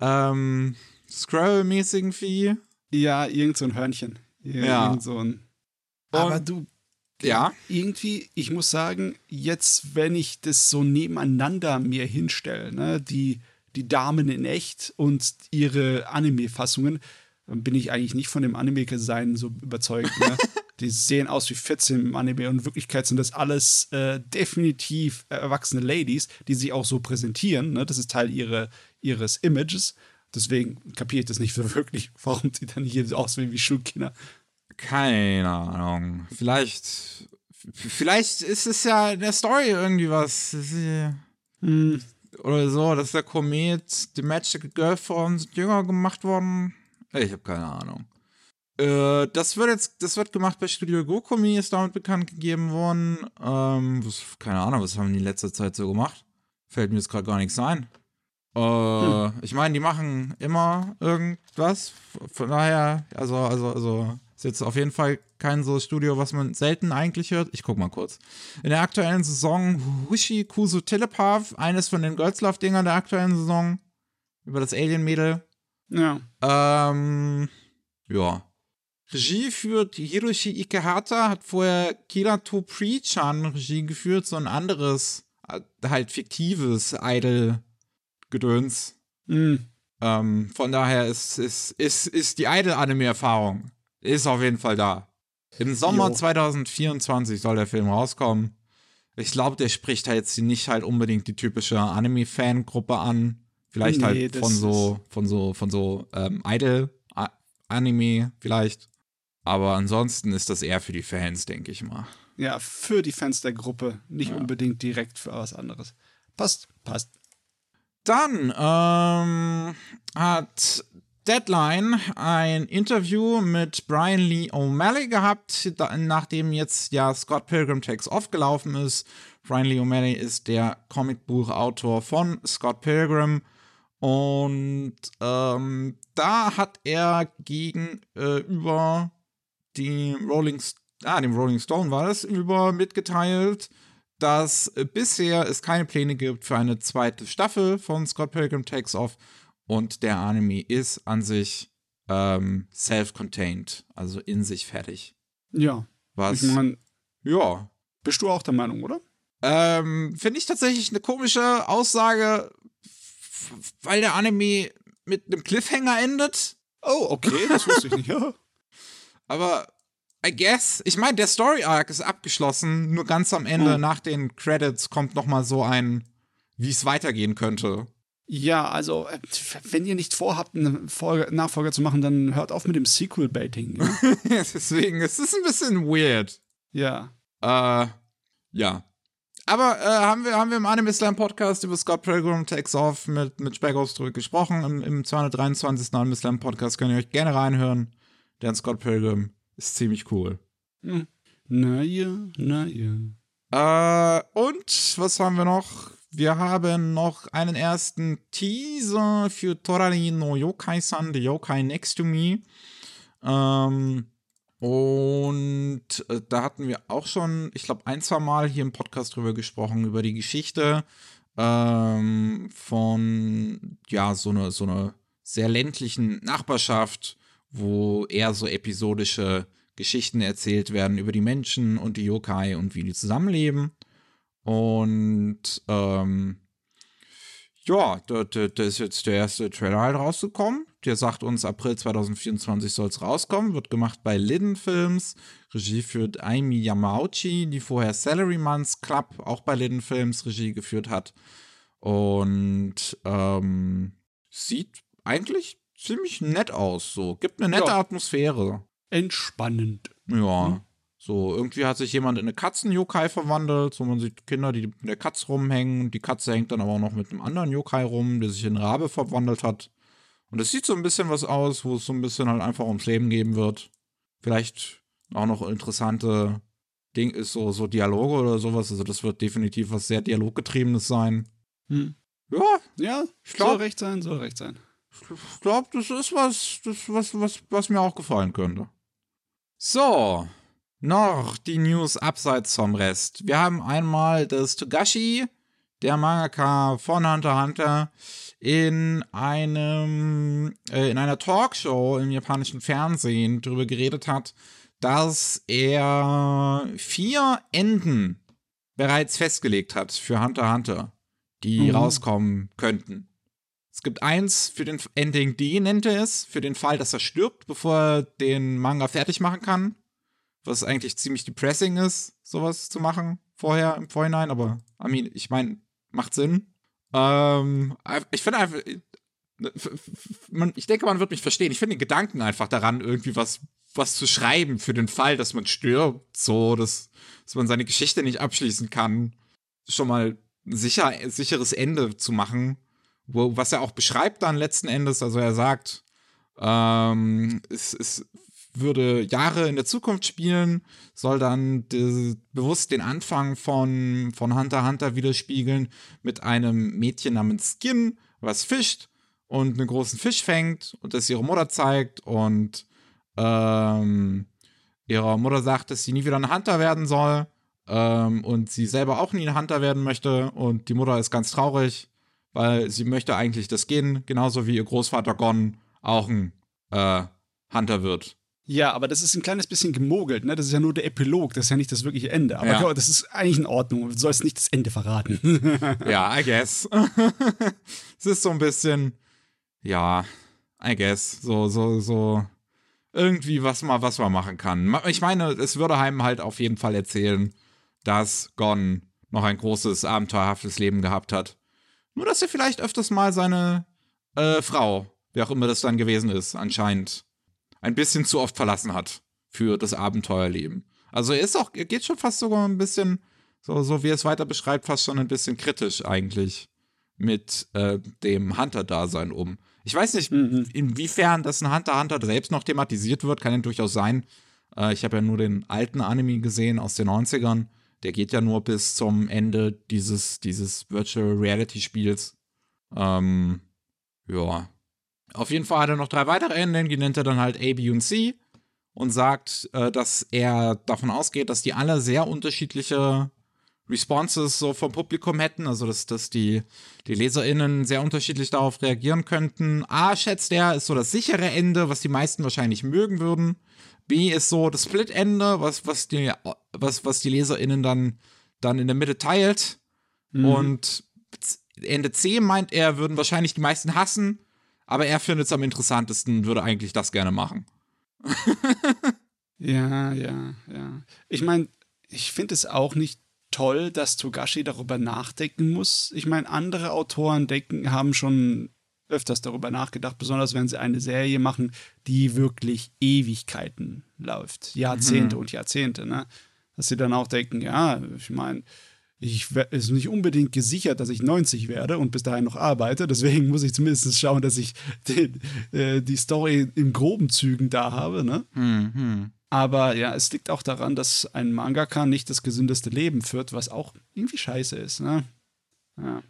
ähm, Scroll-mäßigen Vieh? Ja, irgend so ein Hörnchen. Ja. Ja. Irgend so ein. Aber du, Ja. irgendwie, ich muss sagen, jetzt, wenn ich das so nebeneinander mir hinstelle, ne, die, die Damen in echt und ihre Anime-Fassungen, dann bin ich eigentlich nicht von dem Anime-Sein so überzeugt. Ne? [laughs] die sehen aus wie 14 im Anime und in Wirklichkeit sind das alles äh, definitiv erwachsene Ladies, die sich auch so präsentieren. Ne? Das ist Teil ihre, ihres Images. Deswegen kapiere ich das nicht so [laughs] wirklich, warum die dann hier so aussehen wie Schulkinder. Keine Ahnung. Vielleicht. Vielleicht ist es ja in der Story irgendwie was. Hm. Oder so, dass der Komet, die Magical Girl von jünger gemacht worden. Ich habe keine Ahnung. Äh, das wird jetzt, das wird gemacht bei Studio Gokumi, ist damit bekannt gegeben worden. Ähm, was, keine Ahnung, was haben die in letzter Zeit so gemacht? Fällt mir jetzt gerade gar nichts ein. Äh, ich meine, die machen immer irgendwas. Von daher, also, also, also, ist jetzt auf jeden Fall kein so Studio, was man selten eigentlich hört. Ich guck mal kurz. In der aktuellen Saison Hushi Kusu Telepath, eines von den Girls Love Dingern der aktuellen Saison. Über das Alien-Mädel. Ja. Ähm, ja. Regie führt Hiroshi Ikehata, hat vorher Kirato Preachan Regie geführt, so ein anderes, äh, halt fiktives Idol-Gedöns. Hm. Ähm, von daher ist, ist, ist, ist die Idol-Anime-Erfahrung ist auf jeden Fall da. Im Sommer Jo. 2024 soll der Film rauskommen. Ich glaube, der spricht halt jetzt nicht halt unbedingt die typische Anime-Fan-Gruppe an. Vielleicht Nee, halt von so, von so, von so ähm, Idol-Anime vielleicht. Aber ansonsten ist das eher für die Fans, denke ich mal. Ja, für die Fans der Gruppe, nicht Ja. unbedingt direkt für was anderes. Passt, passt. Dann ähm, hat Deadline ein Interview mit Brian Lee O'Malley gehabt, nachdem jetzt ja Scott Pilgrim Takes Off gelaufen ist. Brian Lee O'Malley ist der Comicbuchautor von Scott Pilgrim. Und ähm, da hat er gegenüber die Rolling, ah, dem Rolling Stone war das, über mitgeteilt, dass äh, bisher es keine Pläne gibt für eine zweite Staffel von Scott Pilgrim Takes Off und der Anime ist an sich ähm, self-contained, also in sich fertig. Ja. Was, Ich meine, ja, bist du auch der Meinung, oder? ähm, finde ich tatsächlich eine komische Aussage, weil der Anime mit einem Cliffhanger endet. Oh, okay, das wusste ich nicht. Ja. [laughs] [laughs] Aber I guess, ich meine, der Story Arc ist abgeschlossen, nur ganz am Ende Hm. nach den Credits kommt noch mal so ein, wie es weitergehen könnte. Ja, also, äh, wenn ihr nicht vorhabt, einen Folge, Nachfolger zu machen, dann hört auf mit dem Sequel-Baiting. Ja. [laughs] Deswegen, es ist ein bisschen weird. ja. Äh, ja. Aber äh, haben, wir, haben wir im Anime Slam Podcast über Scott Pilgrim Takes Off mit, mit Speckhaus drüber gesprochen. Im, Im 223. Anime Slam Podcast könnt ihr euch gerne reinhören. Denn Scott Pilgrim ist ziemlich cool. Hm. Na ja, na ja. Äh, und was haben wir noch? Wir haben noch einen ersten Teaser für Torari no Yokai-san, The Yokai Next to Me. Ähm, und äh, da hatten wir auch schon, ich glaube, ein, zwei Mal hier im Podcast drüber gesprochen, über die Geschichte. ähm, von, ja, so eine, so eine sehr ländlichen Nachbarschaft, wo eher so episodische Geschichten erzählt werden über die Menschen und die Yokai und wie die zusammenleben. Und ähm, ja, da, da, da, ist jetzt der erste Trailer halt rausgekommen. Der sagt uns, April 2024 soll es rauskommen. Wird gemacht bei Lidden Films. Regie führt Aimi Yamauchi, die vorher Salary Months Club auch bei Lidden Films Regie geführt hat. Und ähm, sieht eigentlich ziemlich nett aus. So, gibt eine nette ja. Atmosphäre. Entspannend. Ja. Hm. So, irgendwie hat sich jemand in eine Katzen-Yokai verwandelt. So, man sieht Kinder, die mit der Katze rumhängen. Die Katze hängt dann aber auch noch mit einem anderen Yokai rum, der sich in Rabe verwandelt hat. Und es sieht so ein bisschen was aus, wo es so ein bisschen halt einfach ums Leben geben wird. Vielleicht auch noch interessante Ding ist so, so Dialoge oder sowas. Also das wird definitiv was sehr Dialoggetriebenes sein. Hm. Ja, ja, ich glaub, soll recht sein, soll recht sein. Ich glaube, das ist was, das was, was, was mir auch gefallen könnte. So, noch die News abseits vom Rest. Wir haben einmal das Togashi, der Mangaka von Hunter Hunter, in einem äh, in einer Talkshow im japanischen Fernsehen darüber geredet hat, dass er vier Enden bereits festgelegt hat für Hunter Hunter, die mhm. rauskommen könnten. Es gibt eins für den Ending D, nennt er es, für den Fall, dass er stirbt, bevor er den Manga fertig machen kann was eigentlich ziemlich depressing ist, sowas zu machen vorher, im Vorhinein, aber I mean, ich meine, macht Sinn. Ähm, ich finde einfach, man, ich denke, man wird mich verstehen. Ich finde den Gedanken einfach daran, irgendwie was, was zu schreiben für den Fall, dass man stirbt, so, dass, dass man seine Geschichte nicht abschließen kann, schon mal sicher, sicheres Ende zu machen, wo, was er auch beschreibt dann letzten Endes. Also er sagt, ähm, es, es würde Jahre in der Zukunft spielen, soll dann bewusst den Anfang von, von Hunter Hunter widerspiegeln mit einem Mädchen namens Skin, was fischt und einen großen Fisch fängt und das ihre Mutter zeigt und ähm, ihrer Mutter sagt, dass sie nie wieder ein Hunter werden soll ähm, und sie selber auch nie ein Hunter werden möchte und die Mutter ist ganz traurig, weil sie möchte eigentlich das Skin, genauso wie ihr Großvater Gon auch ein äh, Hunter wird. Ja, aber das ist ein kleines bisschen gemogelt, ne? Das ist ja nur der Epilog, das ist ja nicht das wirkliche Ende. Aber ja. das ist eigentlich in Ordnung. Du sollst nicht das Ende verraten. [laughs] ja, I guess. [laughs] es ist so ein bisschen, ja, I guess, so, so, so irgendwie was mal, was man machen kann. Ich meine, es würde einem halt auf jeden Fall erzählen, dass Gon noch ein großes, abenteuerhaftes Leben gehabt hat. Nur, dass er vielleicht öfters mal seine äh, Frau, wer auch immer das dann gewesen ist, anscheinend ein bisschen zu oft verlassen hat für das Abenteuerleben. Also er ist auch, er geht schon fast sogar ein bisschen, so, so wie er es weiter beschreibt, fast schon ein bisschen kritisch eigentlich mit äh, dem Hunter-Dasein um. Ich weiß nicht, mhm. inwiefern das ein Hunter-Hunter selbst noch thematisiert wird, kann ja durchaus sein. Äh, ich habe ja nur den alten Anime gesehen aus den 90ern. Der geht ja nur bis zum Ende dieses, dieses Virtual Reality Spiels. Ähm, ja, auf jeden Fall hat er noch drei weitere Enden, die nennt er dann halt A, B und C und sagt, äh, dass er davon ausgeht, dass die alle sehr unterschiedliche Responses so vom Publikum hätten, also dass, dass die, die LeserInnen sehr unterschiedlich darauf reagieren könnten. A, schätzt er, ist so das sichere Ende, was die meisten wahrscheinlich mögen würden. B ist so das Split-Ende, was, was, die, was, was die LeserInnen dann, dann in der Mitte teilt. Mhm. Und Ende C meint er, würden wahrscheinlich die meisten hassen aber er findet es am interessantesten, würde eigentlich das gerne machen. [laughs] ja, ja, ja. Ich meine, ich finde es auch nicht toll, dass Togashi darüber nachdenken muss. Ich meine, andere Autoren denken, haben schon öfters darüber nachgedacht, besonders wenn sie eine Serie machen, die wirklich Ewigkeiten läuft. Jahrzehnte mhm. und Jahrzehnte, ne? Dass sie dann auch denken, ja, ich meine, ich ist nicht unbedingt gesichert, dass ich 90 werde und bis dahin noch arbeite. Deswegen muss ich zumindest schauen, dass ich den, äh, die Story in groben Zügen da habe. Ne? Mhm. Aber ja, es liegt auch daran, dass ein Mangaka nicht das gesündeste Leben führt, was auch irgendwie scheiße ist. Ne? Ja.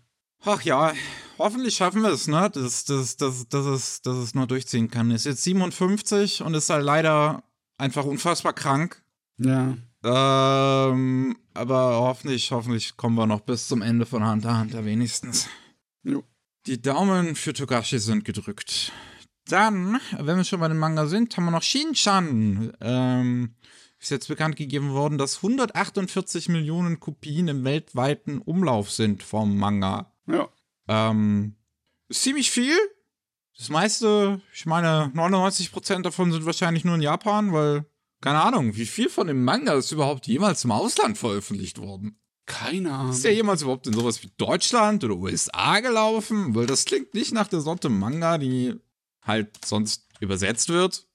Ach ja, hoffentlich schaffen wir es, ne? Dass, dass, dass, dass, es, dass es nur durchziehen kann. Ist jetzt 57 und ist halt leider einfach unfassbar krank. Ja. Ähm, aber hoffentlich, hoffentlich kommen wir noch bis zum Ende von Hunter Hunter wenigstens. Jo. Die Daumen für Togashi sind gedrückt. Dann, wenn wir schon bei dem Manga sind, haben wir noch Shin-Chan. Ähm, ist jetzt bekannt gegeben worden, dass 148 Millionen Kopien im weltweiten Umlauf sind vom Manga. Ja. Ähm, ist ziemlich viel. Das meiste, ich meine, 99% davon sind wahrscheinlich nur in Japan, weil, keine Ahnung, wie viel von dem Manga ist überhaupt jemals im Ausland veröffentlicht worden? Keine Ahnung. Ist der jemals überhaupt in sowas wie Deutschland oder USA gelaufen? Weil das klingt nicht nach der Sorte Manga, die halt sonst übersetzt wird.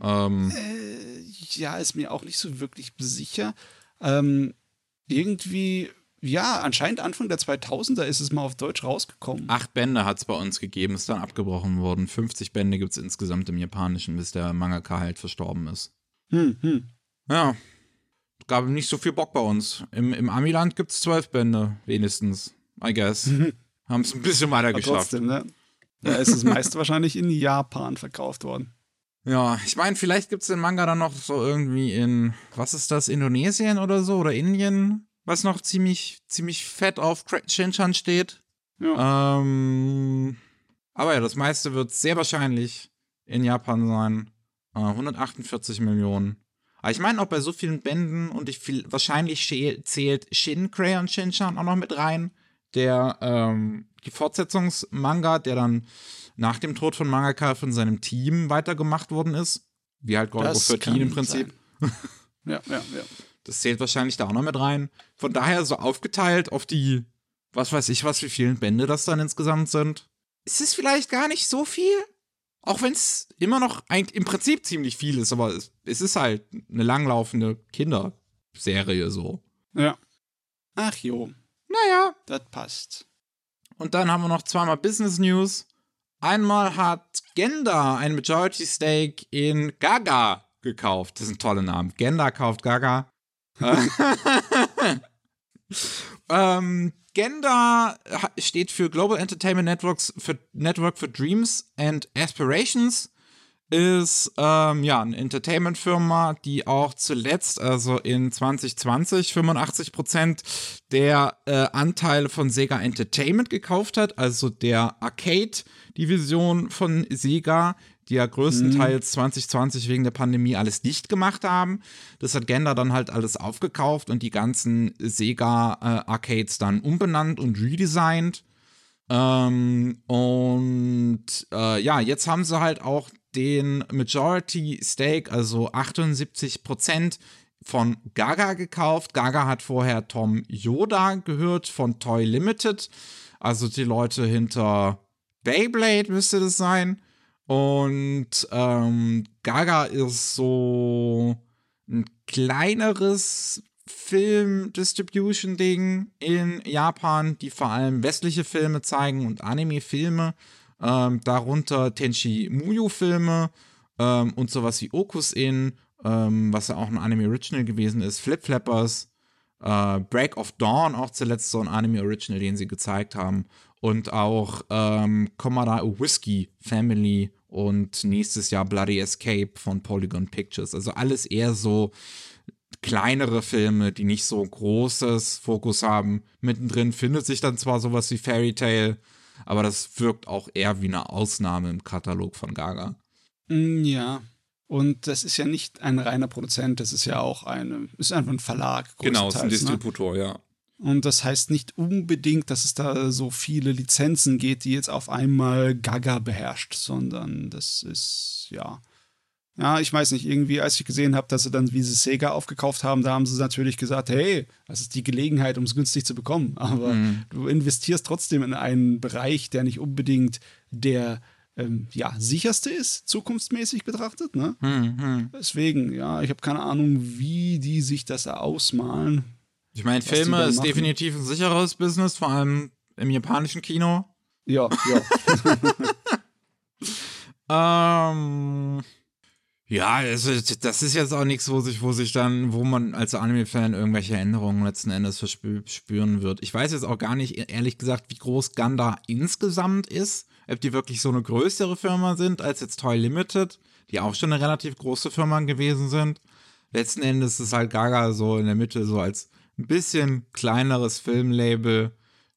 Ähm, Äh, ja, ist mir auch nicht so wirklich sicher. Ähm, irgendwie, ja, anscheinend Anfang der 2000er ist es mal auf Deutsch rausgekommen. acht Bände hat es bei uns gegeben, ist dann abgebrochen worden. 50 Bände gibt es insgesamt im Japanischen, bis der Mangaka halt verstorben ist. Hm, hm. Ja. Gab nicht so viel Bock bei uns. Im, im Amiland gibt es zwölf Bände, wenigstens. I guess. Haben es ein bisschen weiter Aber geschafft. trotzdem, ne? Da ist das meiste wahrscheinlich in Japan verkauft worden. Ja, ich meine, vielleicht gibt es den Manga dann noch so irgendwie in, was ist das, Indonesien oder so oder Indien, was noch ziemlich, ziemlich fett auf Shinchan steht. Ja. Ähm, aber ja, das meiste wird sehr wahrscheinlich in Japan sein. Äh, 148 Millionen. Aber ich meine auch bei so vielen Bänden und ich viel, wahrscheinlich zählt Shin Crayon Shinchan auch noch mit rein. Der, ähm, die Fortsetzungsmanga, der dann nach dem Tod von Mangaka von seinem Team weitergemacht worden ist. Wie halt 13 kann im Prinzip. sein. Ja, ja, ja. Das zählt wahrscheinlich da auch noch mit rein. Von daher so aufgeteilt auf die, was weiß ich, was wie vielen Bände das dann insgesamt sind. Ist es vielleicht gar nicht so viel? Auch wenn es immer noch eigentlich im Prinzip ziemlich viel ist, aber es, es ist halt eine langlaufende Kinderserie so. Ja. Ach jo, Naja. das passt. Und dann haben wir noch zweimal Business News. Einmal hat Genda ein Majority Stake in Gaga gekauft. Das ist ein toller Name. Genda kauft Gaga. [laughs] ähm, Genda ha- steht für Global Entertainment Networks für Network for Dreams and Aspirations. Ist ähm, ja eine Entertainment-Firma, die auch zuletzt, also in 2020, 85% der äh, Anteile von Sega Entertainment gekauft hat, also der Arcade-Division von Sega, die ja größtenteils 2020 wegen der Pandemie alles dicht gemacht haben. Das hat Genda dann halt alles aufgekauft und die ganzen Sega-Arcades dann umbenannt und redesigned. Ähm, und äh, ja, jetzt haben sie halt auch den Majority Stake, also 78% von Gaga gekauft. Gaga hat vorher Tom Yoda gehört von Toy Limited, also die Leute hinter Beyblade müsste das sein. Und ähm, Gaga ist so ein kleineres Film-Distribution-Ding in Japan, die vor allem westliche Filme zeigen und Anime-Filme, ähm, darunter Tenchi Muyo-Filme ähm, und sowas wie Okus In, ähm, was ja auch ein Anime-Original gewesen ist, Flip Flappers, äh, Break of Dawn, auch zuletzt so ein Anime-Original, den sie gezeigt haben, und auch ähm, Commodore Whiskey Family und nächstes Jahr Bloody Escape von Polygon Pictures. Also alles eher so kleinere Filme, die nicht so großes Fokus haben. Mittendrin findet sich dann zwar sowas wie Fairy Tale, aber das wirkt auch eher wie eine Ausnahme im Katalog von Gaga. Mm, Ja. Und das ist ja nicht ein reiner Produzent, das ist ja auch eine, ist einfach ein Verlag. Genau, ist ein ne? Distributor, ja. Und das heißt nicht unbedingt, dass es da so viele Lizenzen geht, die jetzt auf einmal Gaga beherrscht, sondern das ist, ja. Ja, ich weiß nicht, irgendwie, als ich gesehen habe, dass sie dann wie sie Sega aufgekauft haben, da haben sie natürlich gesagt, hey, das ist die Gelegenheit, um es günstig zu bekommen. [laughs] Aber du investierst trotzdem in einen Bereich, der nicht unbedingt der ähm, ja, sicherste ist, zukunftsmäßig betrachtet. Ne? Hm, Deswegen, ja, ich habe keine Ahnung, wie die sich das da ausmalen. Ich meine, Filme ist machen. definitiv ein sicheres Business, vor allem im japanischen Kino. Ja, ja. [laughs] Ähm, ja, also das ist jetzt auch nichts, wo sich, wo sich dann, wo man als Anime-Fan irgendwelche Änderungen letzten Endes verspü- spüren wird. Ich weiß jetzt auch gar nicht, e-, ehrlich gesagt, wie groß Ganda insgesamt ist. Ob die wirklich so eine größere Firma sind als jetzt Toy Limited, die auch schon eine relativ große Firma gewesen sind. letzten Endes ist halt Gaga so in der Mitte so als ein bisschen kleineres Filmlabel,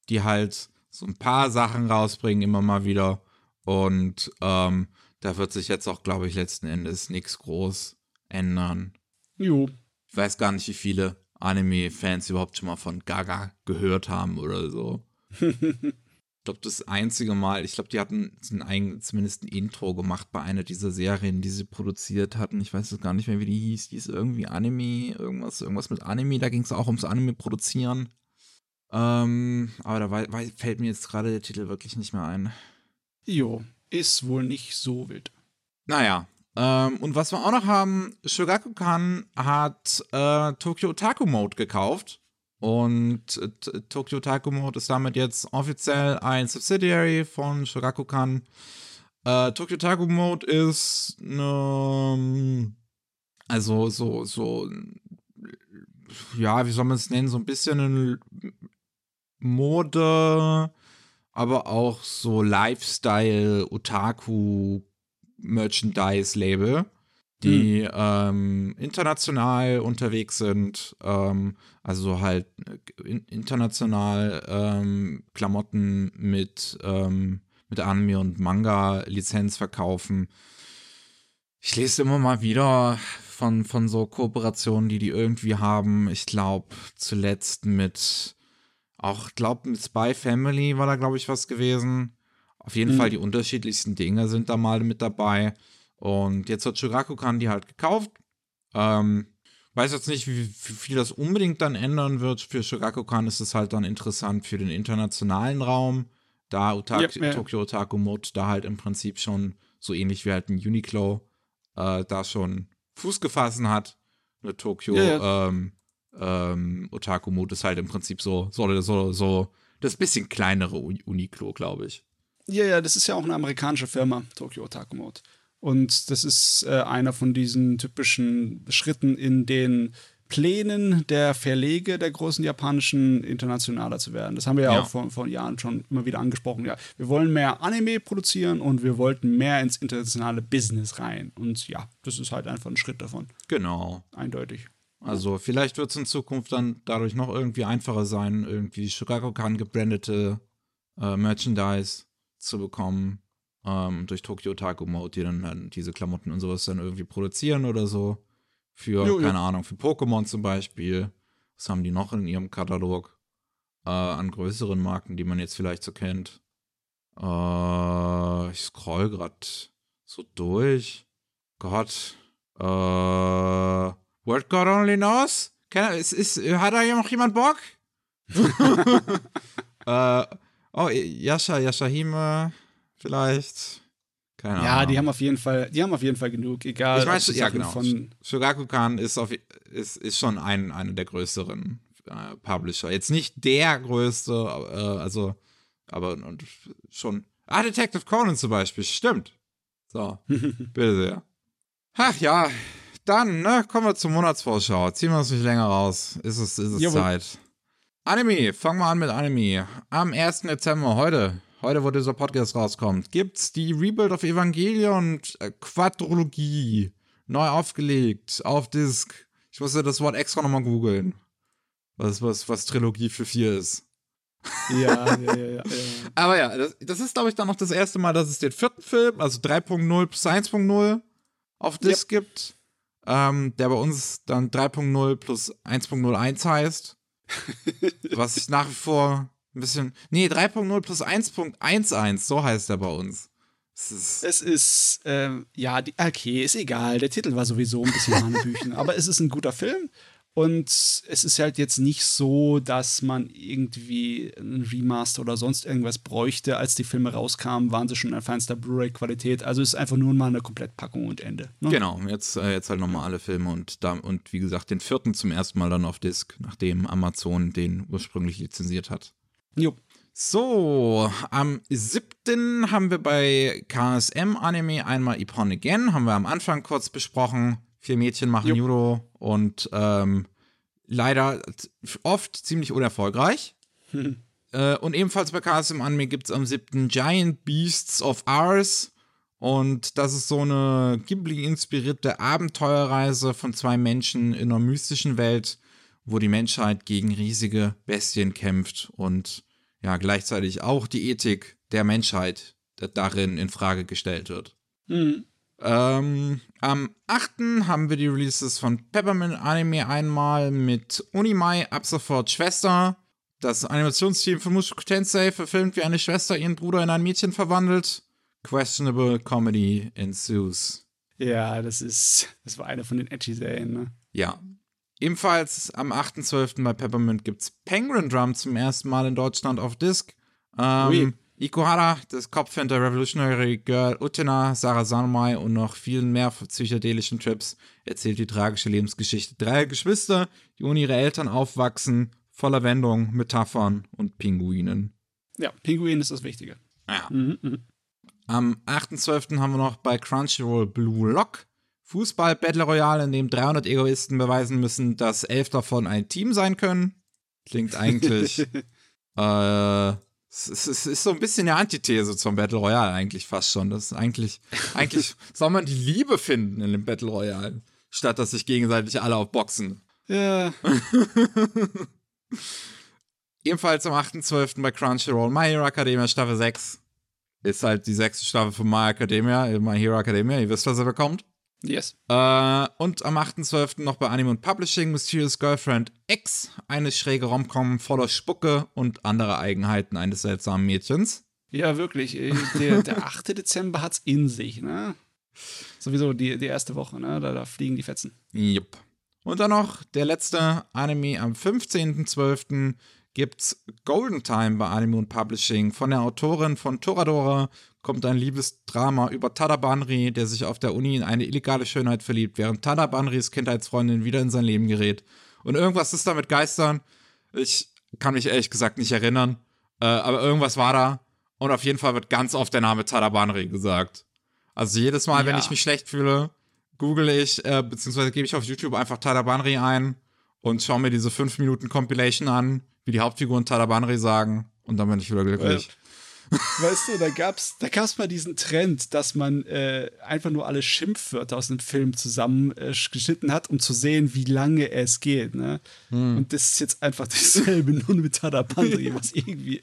die halt so ein paar Sachen rausbringen, immer mal wieder. Und ähm, da wird sich jetzt auch, glaube ich, letzten Endes nichts groß ändern. Jo. Ich weiß gar nicht, wie viele Anime-Fans überhaupt schon mal von Gaga gehört haben oder so. [laughs] ich glaube, das einzige Mal, ich glaube, die hatten ein, zumindest ein Intro gemacht bei einer dieser Serien, die sie produziert hatten. Ich weiß gar nicht mehr, wie die hieß. Die ist irgendwie Anime, irgendwas, irgendwas mit Anime. Da ging es auch ums Anime produzieren. Ähm, aber da fällt mir jetzt gerade der Titel wirklich nicht mehr ein. Jo, ist wohl nicht so wild. Naja, ähm, und was wir auch noch haben, Shogakukan hat äh, Tokyo Otaku Mode gekauft. Und äh, Tokyo Otaku Mode ist damit jetzt offiziell ein Subsidiary von Shogakukan. Äh, Tokyo Otaku Mode ist eine, also so, so, ja, wie soll man es nennen, so ein bisschen eine Mode, aber auch so Lifestyle, Otaku, Merchandise-Label, die mhm. ähm, international unterwegs sind, ähm, also halt äh, in, international ähm, Klamotten mit, ähm, mit Anime und Manga-Lizenz verkaufen. Ich lese immer mal wieder von, von so Kooperationen, die die irgendwie haben. Ich glaube, zuletzt mit auch, glaube mit Spy Family war da, glaube ich, was gewesen. Auf jeden mhm. Fall die unterschiedlichsten Dinge sind da mal mit dabei. Und jetzt hat Shurakukan die halt gekauft. Ähm, weiß jetzt nicht, wie, viel das unbedingt dann ändern wird. Für Shurakukan ist es halt dann interessant für den internationalen Raum. Da Otak ja, ja. Tokyo Otaku Mode da halt im Prinzip schon so ähnlich wie halt ein Uniqlo äh, da schon Fuß gefasst hat. Eine Tokyo ja, ähm, ähm, Otaku Mode ist halt im Prinzip so, so, so, so das bisschen kleinere Uniqlo, glaube ich. Ja, ja, das ist ja auch eine amerikanische Firma, Tokyo Otaku Mode. Und das ist äh, einer von diesen typischen Schritten in den Plänen der Verlege der großen japanischen Internationaler zu werden. Das haben wir ja, ja. auch vor, vor Jahren schon immer wieder angesprochen. Ja, wir wollen mehr Anime produzieren und wir wollten mehr ins internationale Business rein. Und ja, das ist halt einfach ein Schritt davon. Genau. Eindeutig. Also vielleicht wird es in Zukunft dann dadurch noch irgendwie einfacher sein, irgendwie Shirakukan gebrandete äh, Merchandise zu bekommen ähm, durch Tokyo Taku Mode, die dann, dann diese Klamotten und sowas dann irgendwie produzieren oder so. Für, jo, keine jo. Ahnung, für Pokémon zum Beispiel. Was haben die noch in ihrem Katalog? Äh, an größeren Marken, die man jetzt vielleicht so kennt. Äh, ich scroll grad so durch. Gott. Äh, World God Only Knows? Kann, ist, ist, hat da noch jemand Bock? [laughs] [laughs] äh, oh, Yasha, Yashahime vielleicht. Keine Ahnung. Ja, die haben auf jeden Fall, die haben auf jeden Fall genug, egal. Ich weiß, ja, genau. Von Shogakukan ist, auf, ist, ist schon ein, einer der größeren äh, Publisher. Jetzt nicht der größte, äh, also, aber und schon. Ah, Detective Conan zum Beispiel, stimmt. So, [laughs] bitte sehr. Ach ja, dann, ne, kommen wir zur Monatsvorschau. Ziehen wir uns nicht länger raus. Ist es, ist es Zeit. Anime, fangen wir an mit Anime. Am 1. Dezember, heute, heute, wo dieser Podcast rauskommt, gibt's die Rebuild of Evangelion äh, Quadrologie neu aufgelegt auf Disc. Ich musste das Wort extra nochmal googeln. Was, was, was Trilogie für vier ist. Ja, ja, ja, ja. [laughs] Aber ja, das, das ist, glaube ich, dann noch das erste Mal, dass es den vierten Film, also 3.0 plus 1.0, auf Disc yep. gibt. Ähm, der bei uns dann 3.0 plus 1.01 heißt. [laughs] was ich nach wie vor ein bisschen. Nee, 3.0 plus 1.11, so heißt er bei uns. Es ist, es ist ähm, ja, die, okay, ist egal. Der Titel war sowieso ein bisschen Hanebüchen, aber es ist ein guter Film. Und es ist halt jetzt nicht so, dass man irgendwie ein Remaster oder sonst irgendwas bräuchte. Als die Filme rauskamen, waren sie schon in feinster Blu-ray-Qualität. Also es ist einfach nur mal eine Komplettpackung und Ende. Ne? Genau, jetzt, äh, jetzt halt nochmal alle Filme und, da, und wie gesagt, den vierten zum ersten Mal dann auf Disc, nachdem Amazon den ursprünglich lizenziert hat. Jo. So, am 7. haben wir bei KSM Anime einmal Ipon Again, haben wir am Anfang kurz besprochen. Vier Mädchen machen jo. Judo und ähm, leider oft ziemlich unerfolgreich. Hm. Äh, und ebenfalls bei KSM Anime gibt es am 7. Giant Beasts of Ours. Und das ist so eine Ghibli-inspirierte Abenteuerreise von zwei Menschen in einer mystischen Welt, wo die Menschheit gegen riesige Bestien kämpft und ja gleichzeitig auch die Ethik der Menschheit darin in Frage gestellt wird. Mhm. Ähm, am 8. haben wir die Releases von Peppermint Anime einmal mit Unimai ab sofort Schwester. Das Animationsteam von Mushoku Tensei verfilmt, wie eine Schwester ihren Bruder in ein Mädchen verwandelt. Questionable Comedy ensues. Ja, das ist, das war eine von den edgy Serien, ne? Ja. Ebenfalls am 8.12. bei Peppermint gibt's Penguin Drum zum ersten Mal in Deutschland auf Disc. Ähm, Ui. Ikuhara, das Kopf hinter Revolutionary Girl Utena, Sarah Sanmai und noch vielen mehr psychedelischen Trips erzählt die tragische Lebensgeschichte dreier Geschwister, die ohne ihre Eltern aufwachsen, voller Wendungen, Metaphern und Pinguinen. Ja, Pinguin ist das Wichtige. Ja. Mhm, mhm. Am 8.12. haben wir noch bei Crunchyroll Blue Lock Fußball Battle Royale, in dem 300 Egoisten beweisen müssen, dass elf davon ein Team sein können. Klingt eigentlich [laughs] äh, es ist, es ist so ein bisschen eine Antithese zum Battle Royale eigentlich fast schon. Das ist eigentlich, [laughs] eigentlich soll man die Liebe finden in dem Battle Royale, statt dass sich gegenseitig alle aufboxen. Ja, [laughs] Ebenfalls am 8.12. bei Crunchyroll My Hero Academia Staffel 6. Ist halt die sechste Staffel von My Academia, My Hero Academia. Ihr wisst, was er bekommt. Yes. Äh, und am 8.12. noch bei Anime und Publishing Mysterious Girlfriend X. Eine schräge Romcom voller Spucke und andere Eigenheiten eines seltsamen Mädchens. Ja, wirklich. äh, Der, der [laughs] 8. Dezember hat's in sich, ne? Sowieso die, die erste Woche, ne? Da, da fliegen die Fetzen. Jupp. Und dann noch der letzte Anime am 15.12. gibt's Golden Time bei Anime und Publishing. Von der Autorin von Toradora kommt ein Liebesdrama über Tada Banri, der sich auf der Uni in eine illegale Schönheit verliebt, während Tada Banris Kindheitsfreundin wieder in sein Leben gerät. Und irgendwas ist da mit Geistern. Ich kann mich ehrlich gesagt nicht erinnern. Äh, aber irgendwas war da. Und auf jeden Fall wird ganz oft der Name Tada Banri gesagt. Also jedes Mal, wenn Ja. ich mich schlecht fühle, google ich, äh, beziehungsweise gebe ich auf YouTube einfach Tadabanri ein und schaue mir diese 5 Minuten Compilation an, wie die Hauptfiguren Tadabanri sagen und dann bin ich wieder glücklich. Weißt du, da gab's, da gab's mal diesen Trend, dass man äh, einfach nur alle Schimpfwörter aus dem Film zusammengeschnitten hat, um zu sehen, wie lange es geht. Ne? Und das ist jetzt einfach dasselbe, [laughs] nur mit Tadabandri, was irgendwie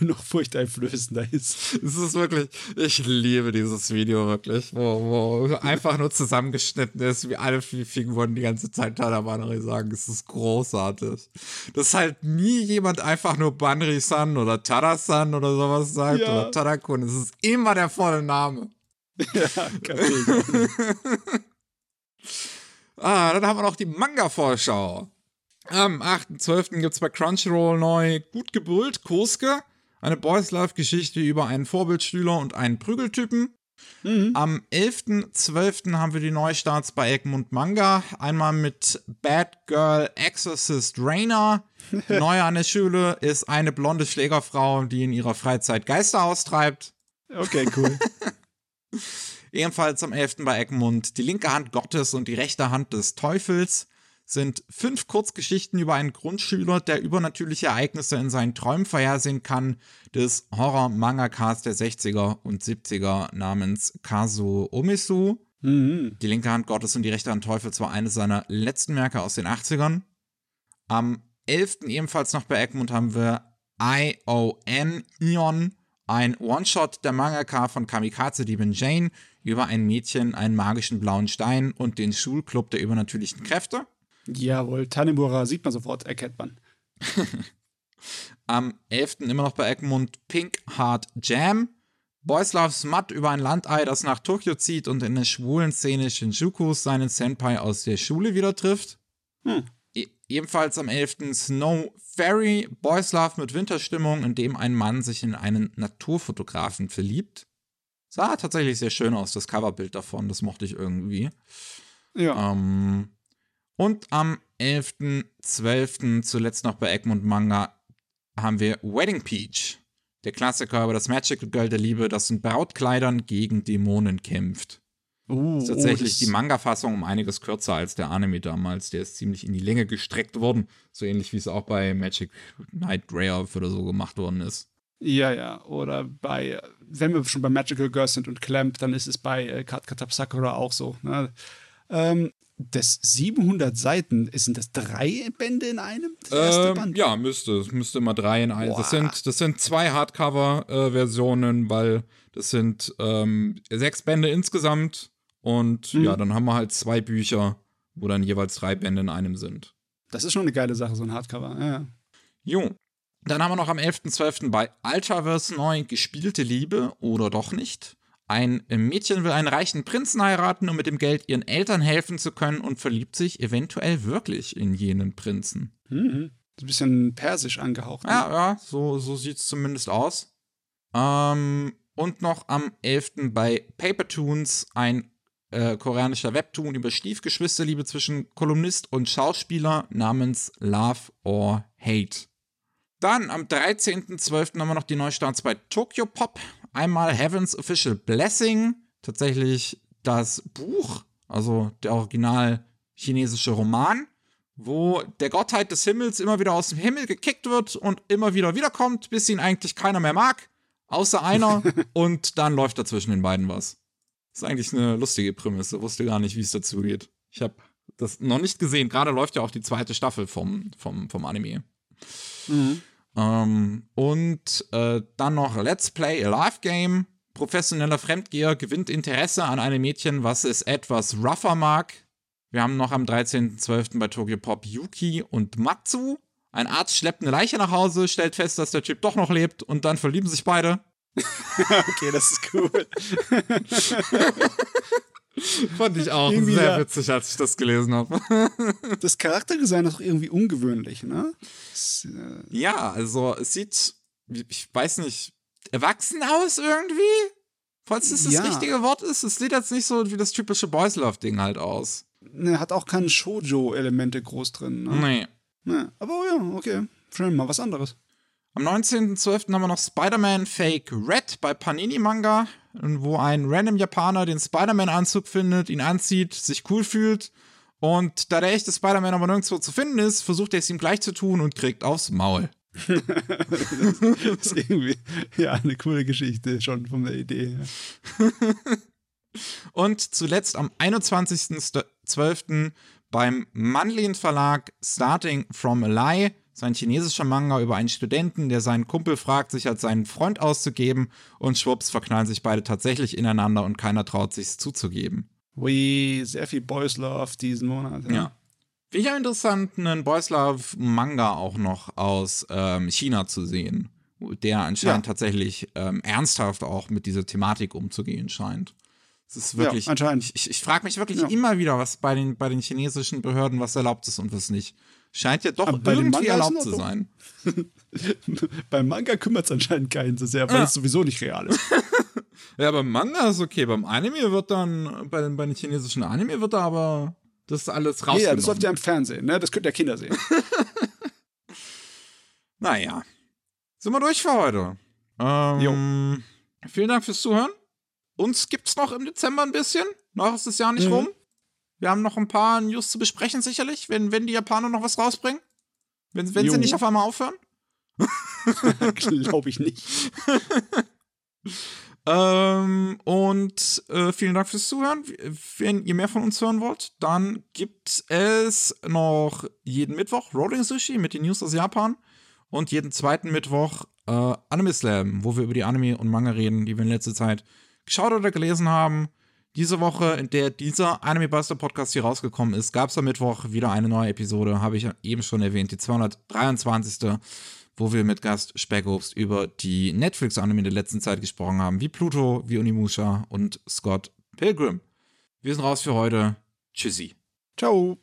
noch furchteinflößender ist. Es ist wirklich, ich liebe dieses Video wirklich, wo, wo einfach nur zusammengeschnitten ist, wie alle Figuren die ganze Zeit Tadabanri sagen. Es ist großartig. Dass halt nie jemand einfach nur Banri-san oder Tada-san oder sowas sagt Ja. oder Tadakun. Es ist immer der volle Name. [laughs] ja. [laughs] Ah, dann haben wir noch die Manga-Vorschau. Am 8.12. gibt es bei Crunchyroll neu Gut gebrüllt, Kosuke. Eine Boys Life-Geschichte über einen Vorbildschüler und einen Prügeltypen. Am 11.12. haben wir die Neustarts bei Egmont Manga. Einmal mit Bad Girl Exorcist Raina. [laughs] Neu an der Schule ist eine blonde Schlägerfrau, die in ihrer Freizeit Geister austreibt. Okay, cool. [laughs] Ebenfalls am 11. bei Egmont. Die linke Hand Gottes und die rechte Hand des Teufels sind fünf Kurzgeschichten über einen Grundschüler, der übernatürliche Ereignisse in seinen Träumen vorhersehen kann, des Horror-Mangakas der 60er und 70er namens Kazu Omisu. Mhm. Die linke Hand Gottes und die rechte Hand Teufels war eines seiner letzten Werke aus den 80ern. Am 11. ebenfalls noch bei Egmont haben wir ION, Ion, ein One-Shot der Mangaka von Kamikaze Diebin Jane über ein Mädchen, einen magischen blauen Stein und den Schulclub der übernatürlichen Kräfte. Jawohl, Tanemura sieht man sofort, erkennt man. [laughs] Am 11. immer noch bei Egmont Pink Heart Jam. Boys Love Smut über ein Landei, das nach Tokio zieht und in der schwulen Szene Shinjukus seinen Senpai aus der Schule wieder trifft. Hm. Ebenfalls am 11. Snow Fairy, Boys Love mit Winterstimmung, in dem ein Mann sich in einen Naturfotografen verliebt. Sah tatsächlich sehr schön aus, das Coverbild davon, das mochte ich irgendwie. Ja. Ähm, und am 11.12. zuletzt noch bei Egmont Manga haben wir Wedding Peach. Der Klassiker über das Magical Girl der Liebe, das in Brautkleidern gegen Dämonen kämpft. Uh, Ist tatsächlich das- die Manga-Fassung um einiges kürzer als der Anime damals. Der ist ziemlich in die Länge gestreckt worden. So ähnlich wie es auch bei Magic Knight Grey oder so gemacht worden ist. Ja, ja. Oder bei, wenn wir schon bei Magical Girls sind und Clamp, dann ist es bei äh, Katkatab Sakura auch so. Ne? Ähm, das 700 Seiten, sind das drei Bände in einem? Ähm, ja, müsste. Es müsste immer drei in einem. Das sind, das sind zwei Hardcover-Versionen, äh, weil das sind ähm, sechs Bände insgesamt. Und mhm. ja, dann haben wir halt zwei Bücher, wo dann jeweils drei Bände in einem sind. Das ist schon eine geile Sache, so ein Hardcover. Ja. Jo. Dann haben wir noch am 11.12. bei Ultraverse neu gespielte Liebe oder doch nicht. Ein Mädchen will einen reichen Prinzen heiraten, um mit dem Geld ihren Eltern helfen zu können und verliebt sich eventuell wirklich in jenen Prinzen. Mhm. Ein bisschen persisch angehaucht. Ne? Ja, ja, so, so sieht es zumindest aus. Ähm, und noch am 11. bei Papertoons ein äh, koreanischer Webtoon über Stiefgeschwisterliebe zwischen Kolumnist und Schauspieler namens Love or Hate. Dann am 13.12. haben wir noch die Neustarts bei Tokyo Pop. Einmal Heaven's Official Blessing, tatsächlich das Buch, also der original chinesische Roman, wo der Gottheit des Himmels immer wieder aus dem Himmel gekickt wird und immer wieder wiederkommt, bis ihn eigentlich keiner mehr mag, außer einer, [laughs] und dann läuft dazwischen den beiden was. Das ist eigentlich eine lustige Prämisse, wusste gar nicht, wie es dazu geht. Ich habe das noch nicht gesehen, gerade läuft ja auch die zweite Staffel vom, vom, vom Anime. Mhm. Ähm, und äh, dann noch Let's Play a Live Game. Professioneller Fremdgeher gewinnt Interesse an einem Mädchen, was es etwas rougher mag. Wir haben noch am 13.12. bei Tokyo Pop Yuki und Matsu. Ein Arzt schleppt eine Leiche nach Hause, stellt fest, dass der Typ doch noch lebt und dann verlieben sich beide. [laughs] okay, das ist cool. [laughs] Fand ich auch irgendwie sehr ja. witzig, als ich das gelesen habe. [laughs] das Charakterdesign ist doch irgendwie ungewöhnlich, ne? Das, äh ja, also es sieht, ich weiß nicht, erwachsen aus irgendwie? Falls das das ja. richtige Wort ist, es sieht jetzt nicht so wie das typische Boys Love-Ding halt aus. Ne, hat auch keine Shoujo-Elemente groß drin, ne? Nee. Ne, aber ja, okay. Schön, mal was anderes. Am 19.12. haben wir noch Spider-Man Fake Red bei Panini Manga, wo ein random Japaner den Spider-Man-Anzug findet, ihn anzieht, sich cool fühlt. Und da der echte Spider-Man aber nirgendwo zu finden ist, versucht er es ihm gleich zu tun und kriegt aufs Maul. das ist irgendwie ja eine coole Geschichte schon von der Idee. [laughs] und zuletzt am 21.12. beim Manlin Verlag Starting from a Lie sein chinesischer Manga über einen Studenten, der seinen Kumpel fragt, sich als seinen Freund auszugeben und schwupps verknallen sich beide tatsächlich ineinander und keiner traut sich zuzugeben. Wie sehr viel Boys Love diesen Monat. Ja. ja. Auch interessant, einen Boys Love Manga auch noch aus ähm, China zu sehen, der anscheinend ja. tatsächlich ähm, ernsthaft auch mit dieser Thematik umzugehen scheint. Es ist wirklich, ja, anscheinend. ich, ich frage mich wirklich immer wieder, was bei den, bei den chinesischen Behörden was erlaubt ist und was nicht. Scheint ja doch irgendwie erlaubt zu sein. [laughs] beim Manga kümmert es anscheinend keinen so sehr, weil ja. es sowieso nicht real ist. [laughs] ja, beim Manga ist okay. Beim Anime wird dann, bei den, bei den chinesischen Anime wird da aber das alles rausgenommen. Ja, das läuft ja im Fernsehen, ne? Das könnt ihr Kinder sehen. [laughs] naja. Sind wir durch für heute. Ähm, vielen Dank fürs Zuhören. Uns gibt's noch im Dezember ein bisschen. Noch ist das Jahr nicht mhm. rum. Wir haben noch ein paar News zu besprechen, sicherlich, wenn, wenn die Japaner noch was rausbringen. Wenn, wenn sie nicht auf einmal aufhören. [laughs] [laughs] Glaube ich nicht. [laughs] ähm, und äh, vielen Dank fürs Zuhören. Wenn ihr mehr von uns hören wollt, dann gibt es noch jeden Mittwoch Rolling Sushi mit den News aus Japan und jeden zweiten Mittwoch äh, Anime Slam, wo wir über die Anime und Manga reden, die wir in letzter Zeit geschaut oder gelesen haben. Diese Woche, in der dieser Anime Buster Podcast hier rausgekommen ist, gab es am Mittwoch wieder eine neue Episode, habe ich eben schon erwähnt, die 223. wo wir mit Gast Speckobst über die Netflix-Anime der letzten Zeit gesprochen haben, wie Pluto, wie Unimusha und Scott Pilgrim. Wir sind raus für heute. Tschüssi. Ciao.